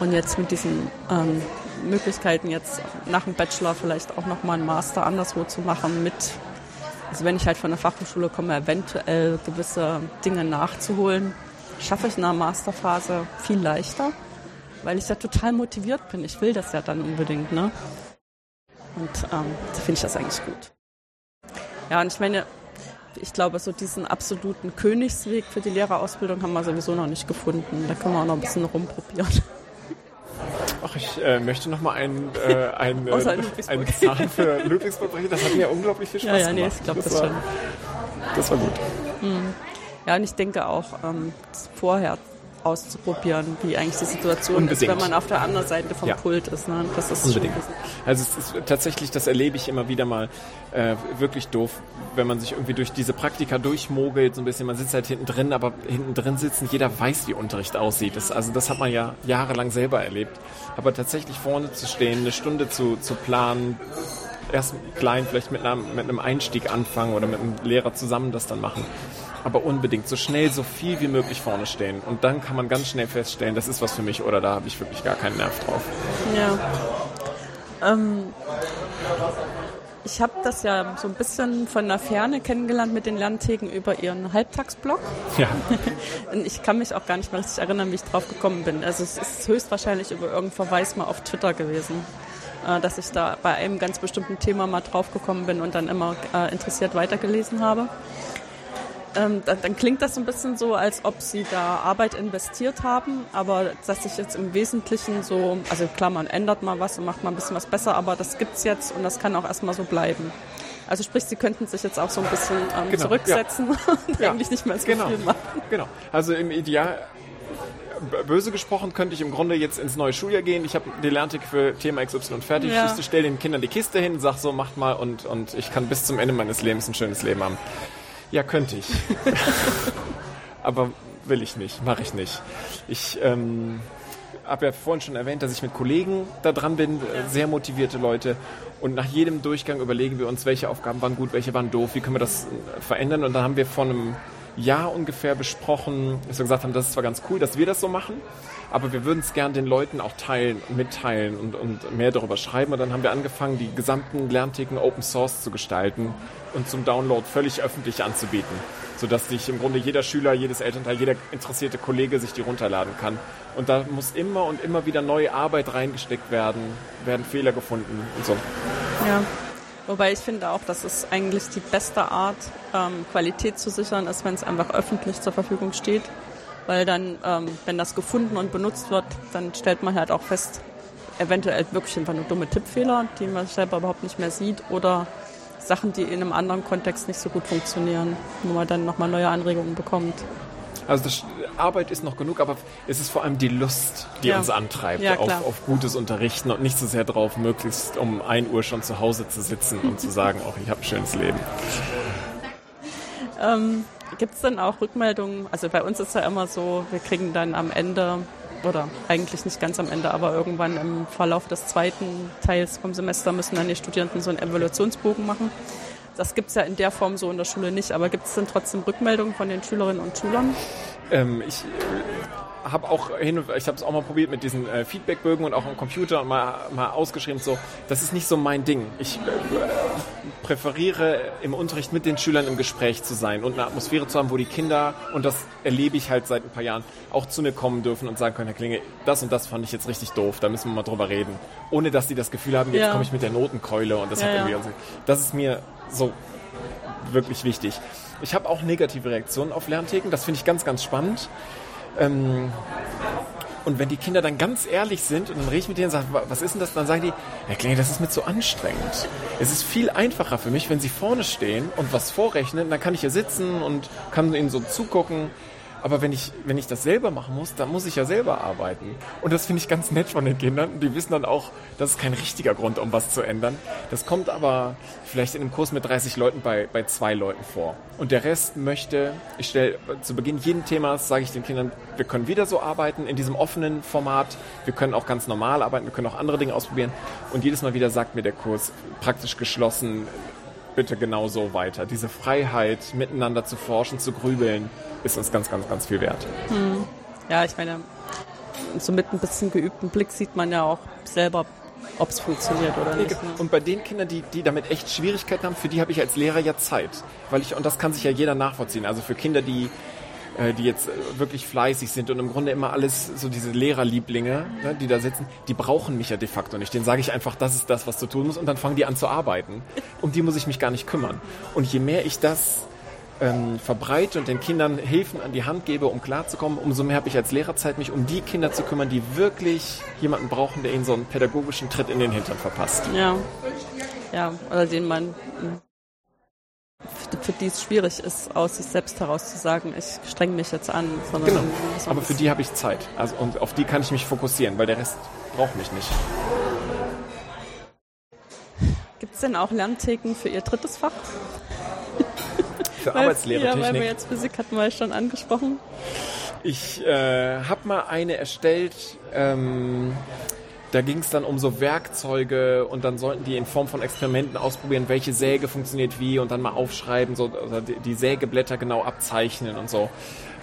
Und jetzt mit diesen ähm, Möglichkeiten, jetzt nach dem Bachelor vielleicht auch nochmal einen Master anderswo zu machen mit also wenn ich halt von der Fachhochschule komme, eventuell gewisse Dinge nachzuholen, schaffe ich in der Masterphase viel leichter, weil ich ja total motiviert bin. Ich will das ja dann unbedingt, ne? Und ähm, da finde ich das eigentlich gut. Ja, und ich meine, ich glaube, so diesen absoluten Königsweg für die Lehrerausbildung haben wir sowieso noch nicht gefunden. Da können wir auch noch ein bisschen rumprobieren. Ach, ich äh, möchte noch mal einen, äh, ein, äh, einen Zahn für Ludwigsburg brechen. Das hat mir unglaublich viel Spaß ja, ja, gemacht. Nee, ich glaube das, das, war, schon. Das war gut. Mhm. Ja, und ich denke auch ähm, vorher auszuprobieren, wie eigentlich die Situation Unbedingt. ist, wenn man auf der anderen Seite vom ja. Pult ist. Ne? Das ist Unbedingt. Also es ist tatsächlich, das erlebe ich immer wieder mal, äh, wirklich doof, wenn man sich irgendwie durch diese Praktika durchmogelt, so ein bisschen, man sitzt halt hinten drin, aber hinten drin sitzen, jeder weiß, wie Unterricht aussieht. Das, also das hat man ja jahrelang selber erlebt. Aber tatsächlich vorne zu stehen, eine Stunde zu, zu planen, erst klein, vielleicht mit einem, mit einem Einstieg anfangen oder mit einem Lehrer zusammen das dann machen aber unbedingt so schnell, so viel wie möglich vorne stehen. Und dann kann man ganz schnell feststellen, das ist was für mich oder da habe ich wirklich gar keinen Nerv drauf. Ja. Ähm, ich habe das ja so ein bisschen von der Ferne kennengelernt mit den Lerntheken über ihren Halbtagsblog. Ja. ich kann mich auch gar nicht mehr richtig erinnern, wie ich drauf gekommen bin. Also es ist höchstwahrscheinlich über irgendeinen Verweis mal auf Twitter gewesen, äh, dass ich da bei einem ganz bestimmten Thema mal drauf gekommen bin und dann immer äh, interessiert weitergelesen habe ähm, dann, dann, klingt das so ein bisschen so, als ob sie da Arbeit investiert haben, aber dass sich jetzt im Wesentlichen so, also klar, man ändert mal was und macht mal ein bisschen was besser, aber das gibt's jetzt und das kann auch erstmal so bleiben. Also sprich, sie könnten sich jetzt auch so ein bisschen ähm, genau, zurücksetzen ja. und ja. eigentlich nicht mehr so genau. viel machen. Genau. Also im Ideal böse gesprochen könnte ich im Grunde jetzt ins neue Schuljahr gehen. Ich habe die Lerntik für Thema XY fertig. Ja. Ich stelle den Kindern die Kiste hin, sag so, macht mal und, und ich kann bis zum Ende meines Lebens ein schönes Leben haben. Ja, könnte ich. Aber will ich nicht, mache ich nicht. Ich ähm, habe ja vorhin schon erwähnt, dass ich mit Kollegen da dran bin, ja. sehr motivierte Leute. Und nach jedem Durchgang überlegen wir uns, welche Aufgaben waren gut, welche waren doof, wie können wir das verändern. Und dann haben wir vor einem Jahr ungefähr besprochen, dass wir gesagt haben, das ist zwar ganz cool, dass wir das so machen, aber wir würden es gern den Leuten auch teilen, mitteilen und, und mehr darüber schreiben. Und dann haben wir angefangen, die gesamten Lerntheken Open Source zu gestalten und zum Download völlig öffentlich anzubieten, sodass sich im Grunde jeder Schüler, jedes Elternteil, jeder interessierte Kollege sich die runterladen kann. Und da muss immer und immer wieder neue Arbeit reingesteckt werden, werden Fehler gefunden und so. Ja. Wobei ich finde auch, dass es eigentlich die beste Art, ähm, Qualität zu sichern ist, wenn es einfach öffentlich zur Verfügung steht. Weil dann, ähm, wenn das gefunden und benutzt wird, dann stellt man halt auch fest, eventuell wirklich einfach nur dumme Tippfehler, die man selber überhaupt nicht mehr sieht oder Sachen, die in einem anderen Kontext nicht so gut funktionieren, wo man dann nochmal neue Anregungen bekommt. Also das, Arbeit ist noch genug, aber es ist vor allem die Lust, die Ja. uns antreibt Ja, auf, auf gutes Unterrichten und nicht so sehr drauf, möglichst um 1 Uhr schon zu Hause zu sitzen und zu sagen, auch ich habe ein schönes Leben. Ähm, Gibt es denn auch Rückmeldungen? Also bei uns ist ja immer so, wir kriegen dann am Ende, oder eigentlich nicht ganz am Ende, aber irgendwann im Verlauf des zweiten Teils vom Semester müssen dann die Studierenden so einen Evaluationsbogen machen. Das gibt es ja in der Form so in der Schule nicht, aber gibt es denn trotzdem Rückmeldungen von den Schülerinnen und Schülern? Ähm, ich habe auch hin und ich habe es auch mal probiert mit diesen äh, Feedbackbögen und auch am Computer und mal, mal ausgeschrieben so. Das ist nicht so mein Ding. Ich äh, präferiere im Unterricht mit den Schülern im Gespräch zu sein und eine Atmosphäre zu haben, wo die Kinder und das erlebe ich halt seit ein paar Jahren auch zu mir kommen dürfen und sagen können, Herr Klinge, das und das fand ich jetzt richtig doof. Da müssen wir mal drüber reden, ohne dass die das Gefühl haben, jetzt Ja. komme ich mit der Notenkeule und das Ja, hat ja. irgendwie. Das ist mir so wirklich wichtig. Ich habe auch negative Reaktionen auf Lerntheken. Das finde ich ganz, ganz spannend. Ähm, und wenn die Kinder dann ganz ehrlich sind und dann rede ich mit denen und sage, "Wa- was ist denn das? Dann sagen die, Herr Klinge, das ist mir zu anstrengend. Es ist viel einfacher für mich, wenn sie vorne stehen und was vorrechnen. Dann kann ich hier sitzen und kann ihnen so zugucken. Aber wenn ich, wenn ich das selber machen muss, dann muss ich ja selber arbeiten. Und das finde ich ganz nett von den Kindern. Die wissen dann auch, das ist kein richtiger Grund, um was zu ändern. Das kommt aber vielleicht in einem Kurs mit 30 Leuten bei, bei zwei Leuten vor. Und der Rest möchte, ich stelle zu Beginn jeden Themas, sage ich den Kindern, wir können wieder so arbeiten in diesem offenen Format. Wir können auch ganz normal arbeiten, wir können auch andere Dinge ausprobieren. Und jedes Mal wieder sagt mir der Kurs praktisch geschlossen, bitte genau so weiter. Diese Freiheit, miteinander zu forschen, zu grübeln, ist uns ganz, ganz, ganz viel wert. Ja, ich meine, so mit ein bisschen geübtem Blick sieht man ja auch selber, ob es funktioniert oder nicht. Ne? Und bei den Kindern, die, die damit echt Schwierigkeiten haben, für die habe ich als Lehrer ja Zeit. Weil ich, und das kann sich ja jeder nachvollziehen. Also für Kinder, die, äh, die jetzt äh, wirklich fleißig sind und im Grunde immer alles, so diese Lehrerlieblinge, ne, die da sitzen, die brauchen mich ja de facto nicht. Denen sage ich einfach, das ist das, was du tun musst und dann fangen die an zu arbeiten. Um die muss ich mich gar nicht kümmern. Und je mehr ich das ähm, verbreite und den Kindern Hilfen an die Hand gebe, um klarzukommen, umso mehr habe ich als Lehrer Zeit, mich um die Kinder zu kümmern, die wirklich jemanden brauchen, der ihnen so einen pädagogischen Tritt in den Hintern verpasst. Ja. Ja, oder den man, für, die es schwierig ist, aus sich selbst heraus zu sagen, ich streng mich jetzt an. Sondern Genau. Aber für die habe ich Zeit. Also, und auf die kann ich mich fokussieren, weil der Rest braucht mich nicht. Gibt es denn auch Lerntheken für Ihr drittes Fach? Für Weil- Arbeitslehre, Ja, weil wir Technik. jetzt Physik hatten wir schon angesprochen. Ich äh, habe mal eine erstellt, ähm, da ging es dann um so Werkzeuge und dann sollten die in Form von Experimenten ausprobieren, welche Säge funktioniert wie und dann mal aufschreiben, so die, die Sägeblätter genau abzeichnen und so.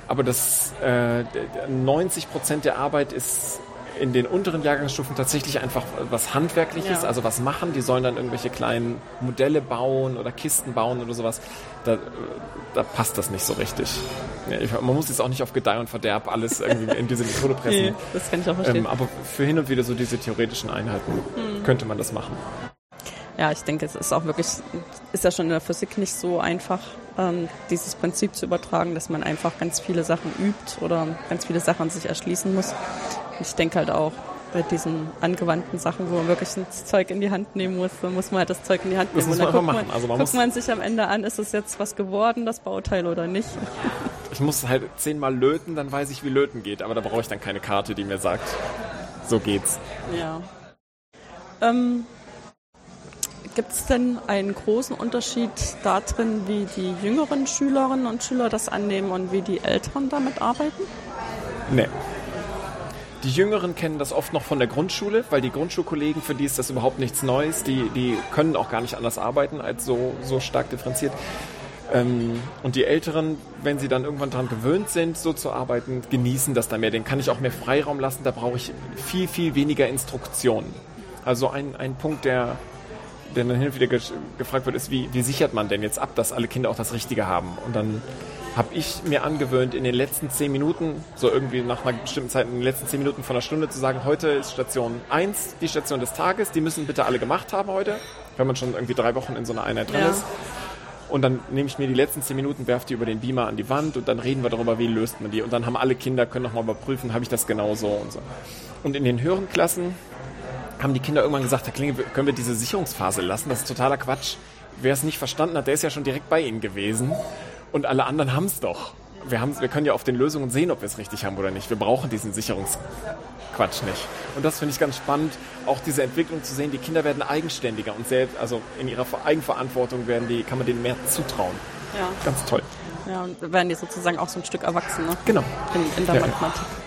Aber das äh, 90 Prozent der Arbeit ist in den unteren Jahrgangsstufen tatsächlich einfach was Handwerkliches, Ja. also was machen. Die sollen dann irgendwelche kleinen Modelle bauen oder Kisten bauen oder sowas. Da, da passt das nicht so richtig. Ja, ich, man muss jetzt auch nicht auf Gedeih und Verderb alles irgendwie in diese Methode pressen. Nee, das kann ich auch verstehen. Ähm, aber für hin und wieder so diese theoretischen Einheiten Hm. könnte man das machen. Ja, ich denke, es ist auch wirklich, ist ja schon in der Physik nicht so einfach, ähm, dieses Prinzip zu übertragen, dass man einfach ganz viele Sachen übt oder ganz viele Sachen sich erschließen muss. Ich denke halt auch bei diesen angewandten Sachen, wo man wirklich das Zeug in die Hand nehmen muss, dann muss man halt das Zeug in die Hand Das nehmen. muss Und dann man einfach guckt machen. Also man guckt muss- man sich am Ende an, ist es jetzt was geworden, das Bauteil oder nicht. Ich muss halt zehnmal löten, dann weiß ich, wie löten geht. Aber da brauche ich dann keine Karte, die mir sagt, so geht's. Ja. Ähm, Gibt es denn einen großen Unterschied darin, wie die jüngeren Schülerinnen und Schüler das annehmen und wie die Älteren damit arbeiten? Nee. Die Jüngeren kennen das oft noch von der Grundschule, weil die Grundschulkollegen, für die ist das überhaupt nichts Neues. Die, die können auch gar nicht anders arbeiten als so, so stark differenziert. Ähm, und die Älteren, wenn sie dann irgendwann daran gewöhnt sind, so zu arbeiten, genießen das dann mehr. Den kann ich auch mehr Freiraum lassen. Da brauche ich viel, viel weniger Instruktionen. Also ein, ein Punkt, der, der dann hin und wieder ge gefragt wird, ist, wie, wie sichert man denn jetzt ab, dass alle Kinder auch das Richtige haben? Und dann habe ich mir angewöhnt, in den letzten zehn Minuten, so irgendwie nach einer bestimmten Zeit, in den letzten zehn Minuten von einer Stunde zu sagen, heute ist Station 1 die Station des Tages, die müssen bitte alle gemacht haben heute, wenn man schon irgendwie drei Wochen in so einer Einheit drin Ja. ist. Und dann nehme ich mir die letzten zehn Minuten, werfe die über den Beamer an die Wand und dann reden wir darüber, wie löst man die. Und dann haben alle Kinder, können nochmal überprüfen, habe ich das genau so und so. Und in den höheren Klassen haben die Kinder irgendwann gesagt, Herr Klinge, können wir diese Sicherungsphase lassen? Das ist totaler Quatsch. Wer es nicht verstanden hat, der ist ja schon direkt bei Ihnen gewesen. Und alle anderen haben es doch. wir, haben, wir können ja auf den Lösungen sehen, ob wir es richtig haben oder nicht. Wir brauchen diesen Sicherungsquatsch nicht. Und das finde ich ganz spannend, auch diese Entwicklung zu sehen. Die Kinder werden eigenständiger und selbst, also in ihrer Eigenverantwortung werden die, kann man denen mehr zutrauen. Ja. Ganz toll. Ja, und werden die sozusagen auch so ein Stück erwachsen, ne? Genau. In, in der ja, Mathematik. Ja,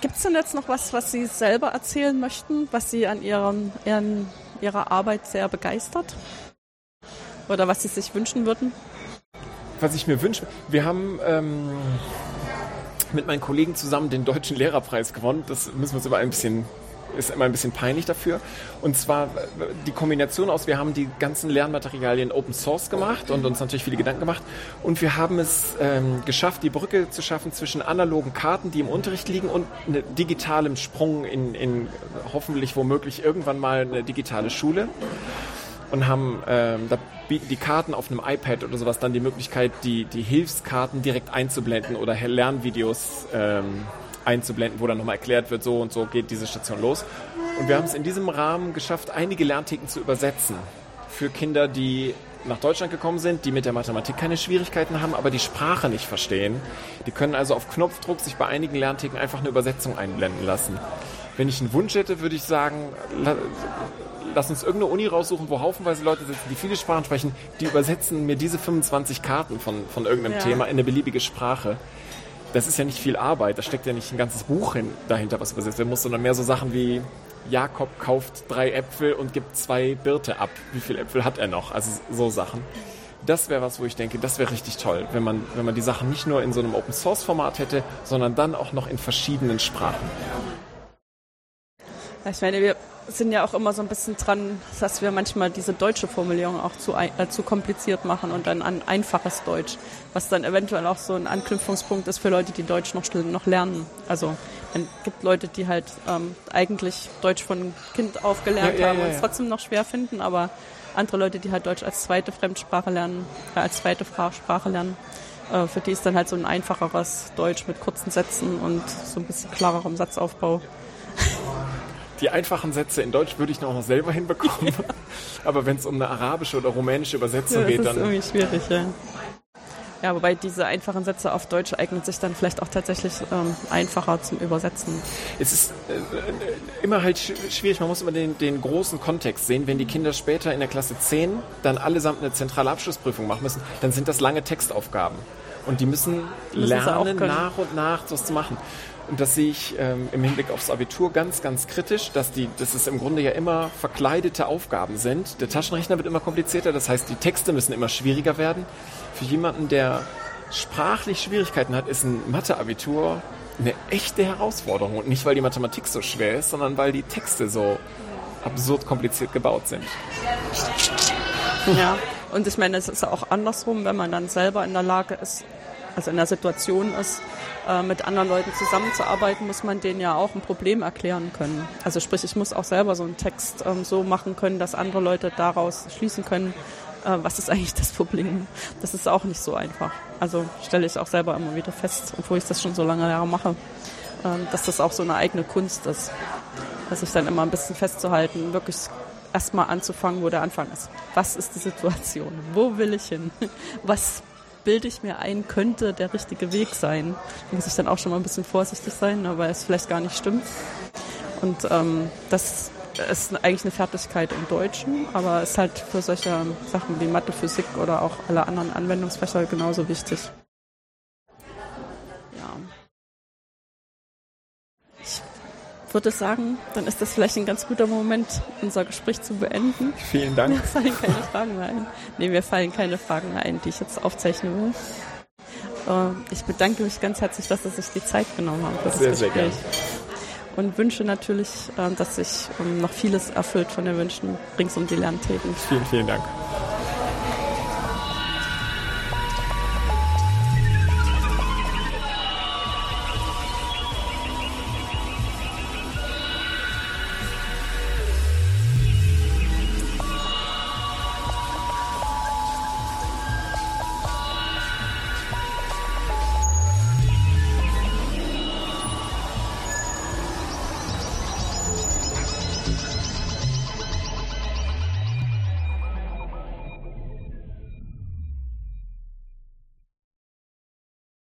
gibt es denn jetzt noch was, was Sie selber erzählen möchten, was Sie an Ihren, Ihren, Ihrer Arbeit sehr begeistert? Oder was Sie sich wünschen würden? Was ich mir wünsche, wir haben ähm, mit meinen Kollegen zusammen den Deutschen Lehrerpreis gewonnen. Das müssen wir uns aber ein bisschen ist immer ein bisschen peinlich dafür. Und zwar die Kombination aus, wir haben die ganzen Lernmaterialien Open Source gemacht und uns natürlich viele Gedanken gemacht. Und wir haben es ähm, geschafft, die Brücke zu schaffen zwischen analogen Karten, die im Unterricht liegen, und einem digitalen Sprung in, in hoffentlich womöglich irgendwann mal eine digitale Schule. Und haben ähm, da bieten die Karten auf einem iPad oder sowas dann die Möglichkeit, die, die Hilfskarten direkt einzublenden oder Lernvideos ähm, einzublenden, wo dann nochmal erklärt wird, so und so geht diese Station los. Und wir haben es in diesem Rahmen geschafft, einige Lerntheken zu übersetzen für Kinder, die nach Deutschland gekommen sind, die mit der Mathematik keine Schwierigkeiten haben, aber die Sprache nicht verstehen. Die können also auf Knopfdruck sich bei einigen Lerntheken einfach eine Übersetzung einblenden lassen. Wenn ich einen Wunsch hätte, würde ich sagen, lass uns irgendeine Uni raussuchen, wo haufenweise Leute sitzen, die viele Sprachen sprechen, die übersetzen mir diese 25 Karten von, von irgendeinem ja. Thema in eine beliebige Sprache das ist ja nicht viel Arbeit, da steckt ja nicht ein ganzes Buch hin, dahinter, was übersetzt werden muss, sondern mehr so Sachen wie Jakob kauft drei Äpfel und gibt zwei Birte ab. Wie viele Äpfel hat er noch? Also so Sachen. Das wäre was, wo ich denke, das wäre richtig toll, wenn man, wenn man die Sachen nicht nur in so einem Open Source Format hätte, sondern dann auch noch in verschiedenen Sprachen. Ich meine, wir sind ja auch immer so ein bisschen dran, dass wir manchmal diese deutsche Formulierung auch zu, äh, zu kompliziert machen und dann an einfaches Deutsch, was dann eventuell auch so ein Anknüpfungspunkt ist für Leute, die Deutsch noch, noch lernen. Also es gibt Leute, die halt ähm, eigentlich Deutsch von Kind auf gelernt ja, ja, haben und es trotzdem noch schwer finden, aber andere Leute, die halt Deutsch als zweite Fremdsprache lernen, äh, als zweite Sprache lernen, äh, für die ist dann halt so ein einfacheres Deutsch mit kurzen Sätzen und so ein bisschen klarerem Satzaufbau die einfachen Sätze in Deutsch würde ich noch selber hinbekommen. Aber wenn es um eine arabische oder rumänische Übersetzung ja, geht, dann. Das ist irgendwie schwierig, ja. Ja, wobei diese einfachen Sätze auf Deutsch eignen sich dann vielleicht auch tatsächlich ähm, einfacher zum Übersetzen. Es ist äh, immer halt schwierig, man muss immer den, den, großen Kontext sehen. Wenn die Kinder später in der Klasse 10 dann allesamt eine zentrale Abschlussprüfung machen müssen, dann sind das lange Textaufgaben. Und die müssen, müssen lernen, nach und nach das zu machen. Und das sehe ich ähm, im Hinblick aufs Abitur ganz, ganz kritisch, dass, die, dass es im Grunde ja immer verkleidete Aufgaben sind. Der Taschenrechner wird immer komplizierter, das heißt, die Texte müssen immer schwieriger werden. Für jemanden, der sprachlich Schwierigkeiten hat, ist ein Mathe-Abitur eine echte Herausforderung. Und nicht, weil die Mathematik so schwer ist, sondern weil die Texte so absurd kompliziert gebaut sind. Ja, und ich meine, es ist auch andersrum, wenn man dann selber in der Lage ist, also in der Situation ist, äh, mit anderen Leuten zusammenzuarbeiten, muss man denen ja auch ein Problem erklären können. Also sprich, ich muss auch selber so einen Text ähm, so machen können, dass andere Leute daraus schließen können, äh, was ist eigentlich das Problem. Das ist auch nicht so einfach. Also stelle ich auch selber immer wieder fest, obwohl ich das schon so lange Jahre mache, äh, dass das auch so eine eigene Kunst ist. Dass ich dann immer ein bisschen festzuhalten, wirklich erstmal anzufangen, wo der Anfang ist. Was ist die Situation? Wo will ich hin? Was bilde ich mir ein, könnte der richtige Weg sein. Da muss ich dann auch schon mal ein bisschen vorsichtig sein, weil es vielleicht gar nicht stimmt. Und ähm, das ist eigentlich eine Fertigkeit im Deutschen, aber ist halt für solche Sachen wie Mathe, Physik oder auch alle anderen Anwendungsfächer genauso wichtig. Würde sagen, dann ist das vielleicht ein ganz guter Moment, unser Gespräch zu beenden. Vielen Dank. Mir fallen keine Fragen mehr ein. Nee, mir fallen keine Fragen mehr ein, die ich jetzt aufzeichnen will. Äh, ich bedanke mich ganz herzlich, dass Sie sich die Zeit genommen haben für das sehr, Gespräch. Sehr gerne. Und wünsche natürlich, äh, dass sich ähm, noch vieles erfüllt von den Wünschen rings um die Lernthemen. Vielen, vielen Dank.